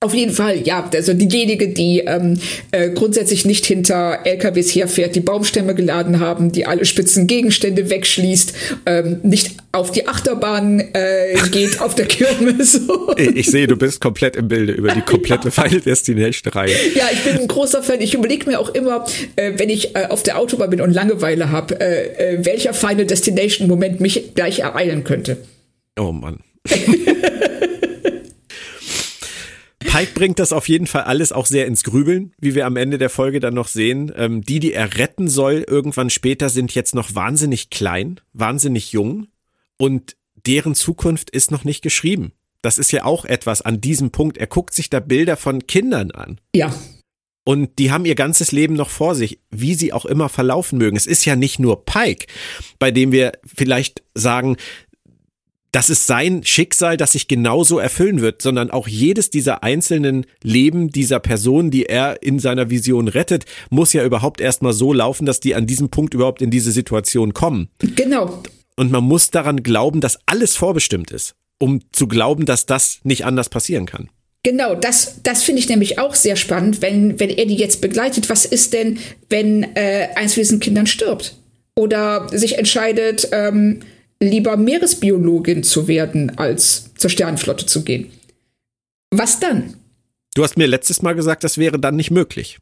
auf jeden Fall, ja. Also diejenige, die ähm, äh, grundsätzlich nicht hinter LKWs herfährt, die Baumstämme geladen haben, die alle spitzen Gegenstände wegschließt, ähm, nicht auf die Achterbahn äh, geht auf der Kirmes. [LAUGHS] ich, ich sehe, du bist komplett im Bilde über die komplette. [LAUGHS] Final Destination Reihe. Ja, ich bin ein großer Fan. Ich überlege mir auch immer, äh, wenn ich äh, auf der Autobahn bin und Langeweile habe, äh, äh, welcher Final Destination Moment mich gleich ereilen könnte. Oh Mann. [LAUGHS] Pike bringt das auf jeden Fall alles auch sehr ins Grübeln, wie wir am Ende der Folge dann noch sehen. Ähm, die, die er retten soll, irgendwann später, sind jetzt noch wahnsinnig klein, wahnsinnig jung und deren Zukunft ist noch nicht geschrieben. Das ist ja auch etwas an diesem Punkt. Er guckt sich da Bilder von Kindern an. Ja. Und die haben ihr ganzes Leben noch vor sich, wie sie auch immer verlaufen mögen. Es ist ja nicht nur Pike, bei dem wir vielleicht sagen, das ist sein Schicksal, das sich genauso erfüllen wird, sondern auch jedes dieser einzelnen Leben dieser Person, die er in seiner Vision rettet, muss ja überhaupt erstmal so laufen, dass die an diesem Punkt überhaupt in diese Situation kommen. Genau. Und man muss daran glauben, dass alles vorbestimmt ist, um zu glauben, dass das nicht anders passieren kann. Genau, das, das finde ich nämlich auch sehr spannend, wenn, wenn er die jetzt begleitet. Was ist denn, wenn äh, eins von diesen Kindern stirbt? Oder sich entscheidet, ähm, lieber Meeresbiologin zu werden, als zur Sternenflotte zu gehen. Was dann? Du hast mir letztes Mal gesagt, das wäre dann nicht möglich.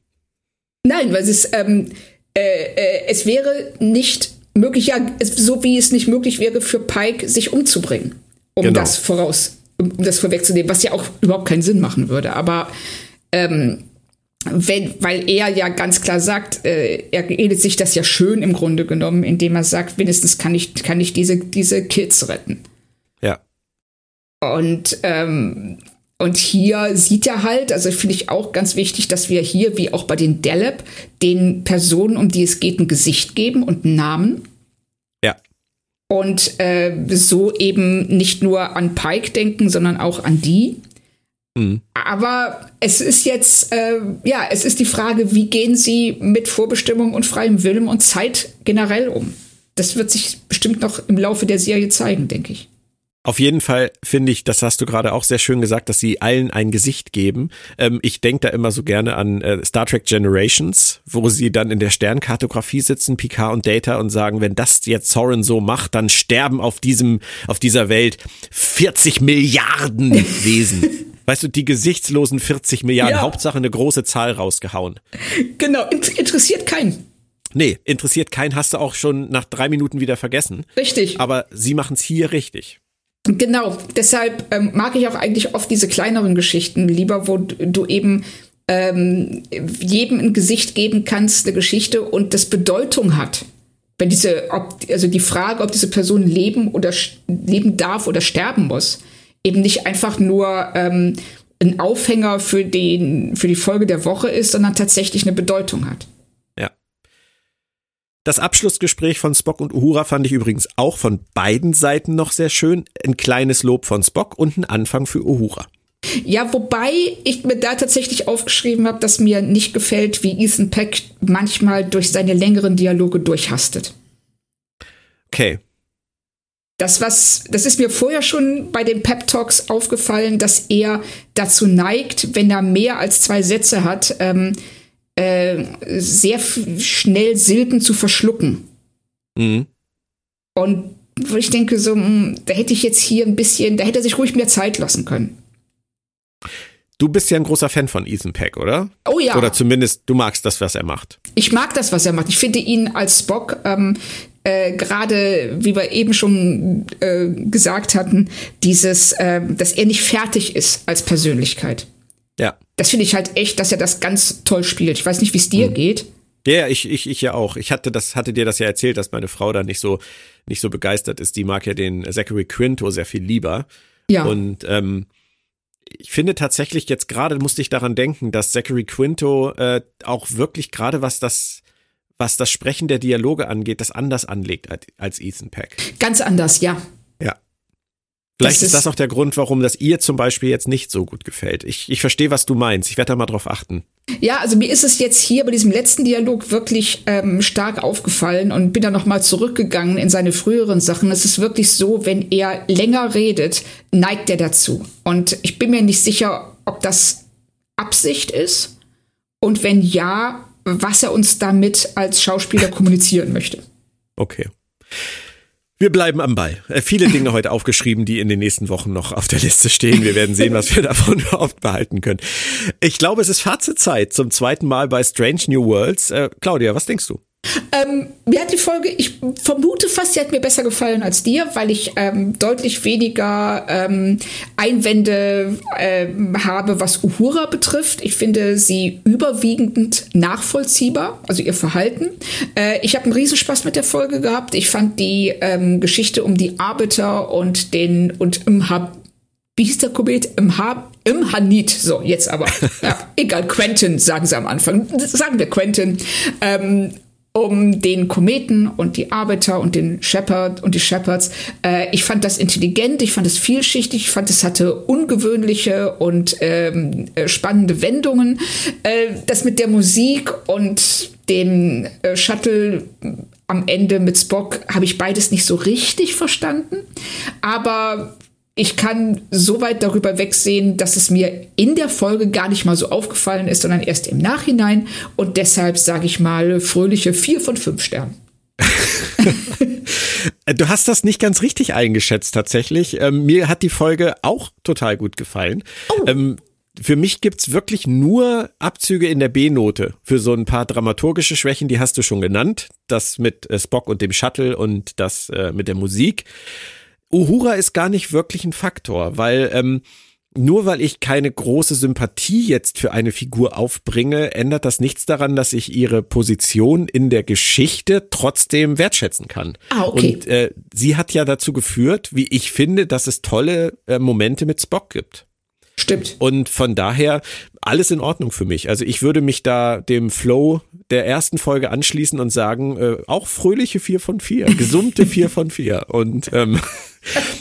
Nein, weil es, ähm, äh, äh, es wäre nicht möglich, ja, es, so wie es nicht möglich wäre für Pike, sich umzubringen, um genau. das voraus, um, um, das vorwegzunehmen, was ja auch überhaupt keinen Sinn machen würde. Aber ähm, wenn, weil er ja ganz klar sagt, äh, er redet sich das ja schön im Grunde genommen, indem er sagt, wenigstens kann ich, kann ich diese, diese Kids retten. Ja. Und, ähm, und hier sieht er halt, also finde ich auch ganz wichtig, dass wir hier, wie auch bei den Deleb, den Personen, um die es geht, ein Gesicht geben und einen Namen. Ja. Und äh, so eben nicht nur an Pike denken, sondern auch an die. Mhm. Aber es ist jetzt, äh, ja, es ist die Frage, wie gehen Sie mit Vorbestimmung und freiem Willen und Zeit generell um? Das wird sich bestimmt noch im Laufe der Serie zeigen, denke ich. Auf jeden Fall finde ich, das hast du gerade auch sehr schön gesagt, dass sie allen ein Gesicht geben. Ähm, ich denke da immer so gerne an äh, Star Trek Generations, wo sie dann in der Sternkartografie sitzen, Picard und Data und sagen, wenn das jetzt Soren so macht, dann sterben auf diesem, auf dieser Welt 40 Milliarden [LAUGHS] Wesen. Weißt du, die gesichtslosen 40 Milliarden, ja. Hauptsache eine große Zahl rausgehauen. Genau, interessiert keinen. Nee, interessiert keinen, hast du auch schon nach drei Minuten wieder vergessen. Richtig. Aber sie machen es hier richtig. Genau, deshalb ähm, mag ich auch eigentlich oft diese kleineren Geschichten lieber, wo du eben ähm, jedem ein Gesicht geben kannst, eine Geschichte und das Bedeutung hat. Wenn diese, ob, also die Frage, ob diese Person leben oder leben darf oder sterben muss, eben nicht einfach nur ähm, ein Aufhänger für, den, für die Folge der Woche ist, sondern tatsächlich eine Bedeutung hat. Ja. Das Abschlussgespräch von Spock und Uhura fand ich übrigens auch von beiden Seiten noch sehr schön. Ein kleines Lob von Spock und ein Anfang für Uhura. Ja, wobei ich mir da tatsächlich aufgeschrieben habe, dass mir nicht gefällt, wie Ethan Peck manchmal durch seine längeren Dialoge durchhastet. Okay. Das, was, das ist mir vorher schon bei den Pep Talks aufgefallen, dass er dazu neigt, wenn er mehr als zwei Sätze hat, ähm, äh, sehr schnell Silben zu verschlucken. Mhm. Und wo ich denke, so, mh, hm, da hätte ich jetzt hier ein bisschen, da hätte er sich ruhig mehr Zeit lassen können. Du bist ja ein großer Fan von Ethan Peck, oder? Oh ja. Oder zumindest du magst das, was er macht. Ich mag das, was er macht. Ich finde ihn als Spock ähm, äh, gerade, wie wir eben schon äh, gesagt hatten, dieses, äh, dass er nicht fertig ist als Persönlichkeit. Ja. Das finde ich halt echt, dass er das ganz toll spielt. Ich weiß nicht, wie es dir mhm. geht. Ja, ich, ich, ich ja auch. Ich hatte das, hatte dir das ja erzählt, dass meine Frau da nicht so, nicht so begeistert ist. Die mag ja den Zachary Quinto sehr viel lieber. Ja. Und ähm, ich finde tatsächlich jetzt gerade musste ich daran denken, dass Zachary Quinto äh, auch wirklich gerade was das was das Sprechen der Dialoge angeht, das anders anlegt als Ethan Peck. Ganz anders, ja. Ja. Vielleicht das ist, ist das auch der Grund, warum das ihr zum Beispiel jetzt nicht so gut gefällt. Ich, ich verstehe, was du meinst. Ich werde da mal drauf achten. Ja, also mir ist es jetzt hier bei diesem letzten Dialog wirklich ähm, stark aufgefallen und bin da nochmal zurückgegangen in seine früheren Sachen. Es ist wirklich so, wenn er länger redet, neigt er dazu. Und ich bin mir nicht sicher, ob das Absicht ist. Und wenn ja, was er uns damit als Schauspieler kommunizieren möchte. Okay. Wir bleiben am Ball. Äh, viele [LAUGHS] Dinge heute aufgeschrieben, die in den nächsten Wochen noch auf der Liste stehen. Wir werden sehen, was wir davon [LAUGHS] überhaupt behalten können. Ich glaube, es ist Fazitzeit zum zweiten Mal bei Strange New Worlds. Äh, Claudia, was denkst du? Ähm, mir hat die Folge, ich vermute fast, sie hat mir besser gefallen als dir, weil ich ähm, deutlich weniger ähm, Einwände äh, habe, was Uhura betrifft. Ich finde sie überwiegend nachvollziehbar, also ihr Verhalten. Äh, ich habe einen Riesenspaß mit der Folge gehabt. Ich fand die ähm, Geschichte um die Arbeiter und den und im Hab wie hieß der Komet? Im, ha Im Hanit. So, jetzt aber. [LAUGHS] Ja, egal, Quentin, sagen sie am Anfang. Sagen wir Quentin. Ähm, um den Kometen und die Arbeiter und den Shepherd und die Shepherds. Äh, ich fand das intelligent, ich fand es vielschichtig, ich fand es hatte ungewöhnliche und ähm, äh, spannende Wendungen. Äh, das mit der Musik und dem äh, Shuttle am Ende mit Spock habe ich beides nicht so richtig verstanden. Aber ich kann so weit darüber wegsehen, dass es mir in der Folge gar nicht mal so aufgefallen ist, sondern erst im Nachhinein. Und deshalb sage ich mal fröhliche vier von fünf Sternen. [LAUGHS] du hast das nicht ganz richtig eingeschätzt tatsächlich. Ähm, mir hat die Folge auch total gut gefallen. Oh. Ähm, für mich gibt's wirklich nur Abzüge in der B-Note für so ein paar dramaturgische Schwächen, die hast du schon genannt. Das mit äh, Spock und dem Shuttle und das äh, mit der Musik. Uhura ist gar nicht wirklich ein Faktor, weil ähm, nur weil ich keine große Sympathie jetzt für eine Figur aufbringe, ändert das nichts daran, dass ich ihre Position in der Geschichte trotzdem wertschätzen kann. Ah, okay. Und äh, sie hat ja dazu geführt, wie ich finde, dass es tolle äh, Momente mit Spock gibt. Stimmt. Und von daher alles in Ordnung für mich. Also ich würde mich da dem Flow der ersten Folge anschließen und sagen, äh, auch fröhliche vier von vier, [LAUGHS] gesummte vier von vier. Und ähm,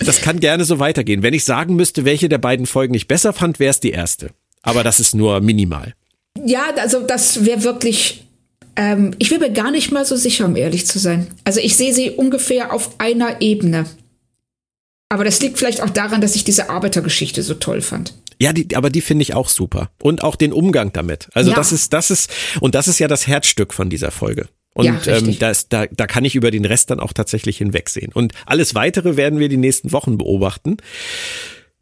das kann gerne so weitergehen. Wenn ich sagen müsste, welche der beiden Folgen ich besser fand, wäre es die erste. Aber das ist nur minimal. Ja, also das wäre wirklich. Ähm, ich bin mir gar nicht mal so sicher, um ehrlich zu sein. Also ich sehe sie ungefähr auf einer Ebene. Aber das liegt vielleicht auch daran, dass ich diese Arbeitergeschichte so toll fand. Ja, die, aber die finde ich auch super. Und auch den Umgang damit. Also ja. das ist, das ist, und das ist ja das Herzstück von dieser Folge. Und ja, ähm, das, da, da kann ich über den Rest dann auch tatsächlich hinwegsehen. Und alles weitere werden wir die nächsten Wochen beobachten.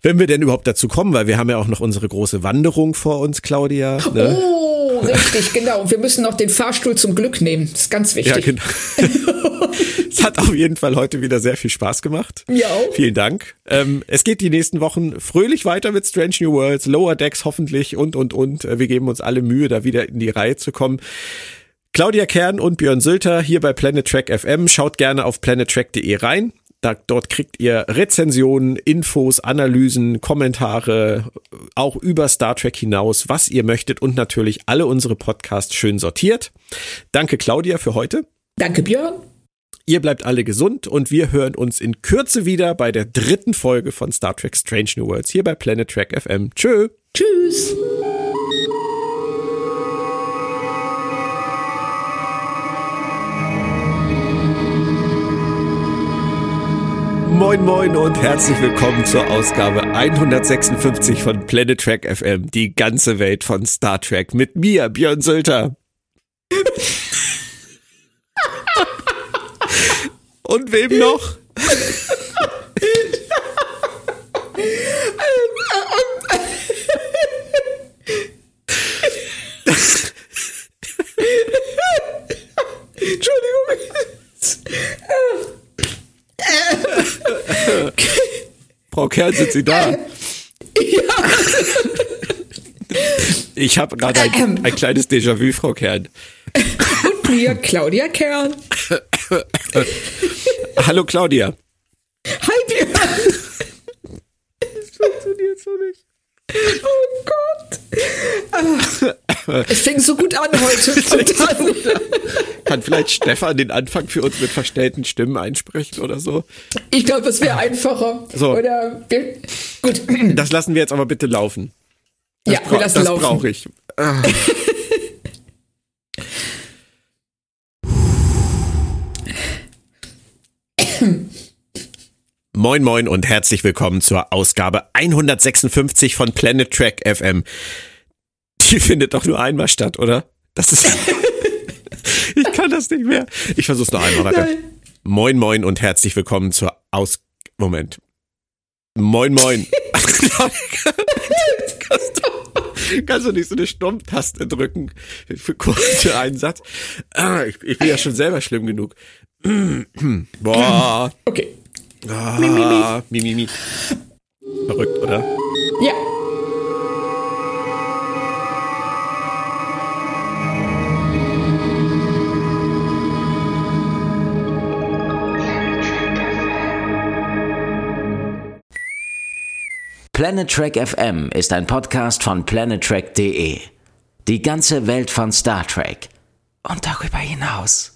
Wenn wir denn überhaupt dazu kommen, weil wir haben ja auch noch unsere große Wanderung vor uns, Claudia. Ne? Oh, richtig, genau. Und wir müssen noch den Fahrstuhl zum Glück nehmen. Das ist ganz wichtig. Ja, genau. [LAUGHS] es hat auf jeden Fall heute wieder sehr viel Spaß gemacht. Ja. Vielen Dank. Ähm, es geht die nächsten Wochen fröhlich weiter mit Strange New Worlds, Lower Decks hoffentlich und, und, und. Wir geben uns alle Mühe, da wieder in die Reihe zu kommen. Claudia Kern und Björn Sülter hier bei Planet Track FM. Schaut gerne auf planettrack.de rein. Da, dort kriegt ihr Rezensionen, Infos, Analysen, Kommentare, auch über Star Trek hinaus, was ihr möchtet und natürlich alle unsere Podcasts schön sortiert. Danke Claudia für heute. Danke Björn. Ihr bleibt alle gesund und wir hören uns in Kürze wieder bei der dritten Folge von Star Trek Strange New Worlds hier bei Planet Trek FM. Tschö. Tschüss. Moin Moin und herzlich willkommen zur Ausgabe 156 von Planet Trek FM, die ganze Welt von Star Trek mit mir, Björn Sölter. Und wem noch? Entschuldigung. Frau Kern, sind Sie da? Ich habe gerade ein, ein kleines Déjà-vu, Frau Kern. Und mir, Claudia Kern. Hallo Claudia. Hi, Björn. Das funktioniert so nicht. Oh Gott. Ah, Es fing so gut an heute. Spontan. [LAUGHS] Kann vielleicht Stefan den Anfang für uns mit verstellten Stimmen einsprechen oder so? Ich glaube, es wäre einfacher. So. Oder gut. Das lassen wir jetzt aber bitte laufen. ja, wir lassen das laufen. brauche ich. [LAUGHS] Moin moin und herzlich willkommen zur Ausgabe 156 von Planet Trek FM. Die findet doch nur einmal statt, oder? Das ist [LAUGHS] Ich kann das nicht mehr. Ich versuch's noch einmal, warte. Nein. Moin moin und herzlich willkommen zur Aus Moment. Moin moin. [LAUGHS] kannst, du, kannst du nicht so eine Stummtaste drücken für kurz für einen Satz? Ah, ich, ich bin ja schon selber schlimm genug. [CLEARS THROAT] Boah. Okay. Ah, mi, mi, mi. Verrückt, oder? Ja. Planet Trek FM ist ein Podcast von planetrek.de. Die ganze Welt von Star Trek und darüber hinaus.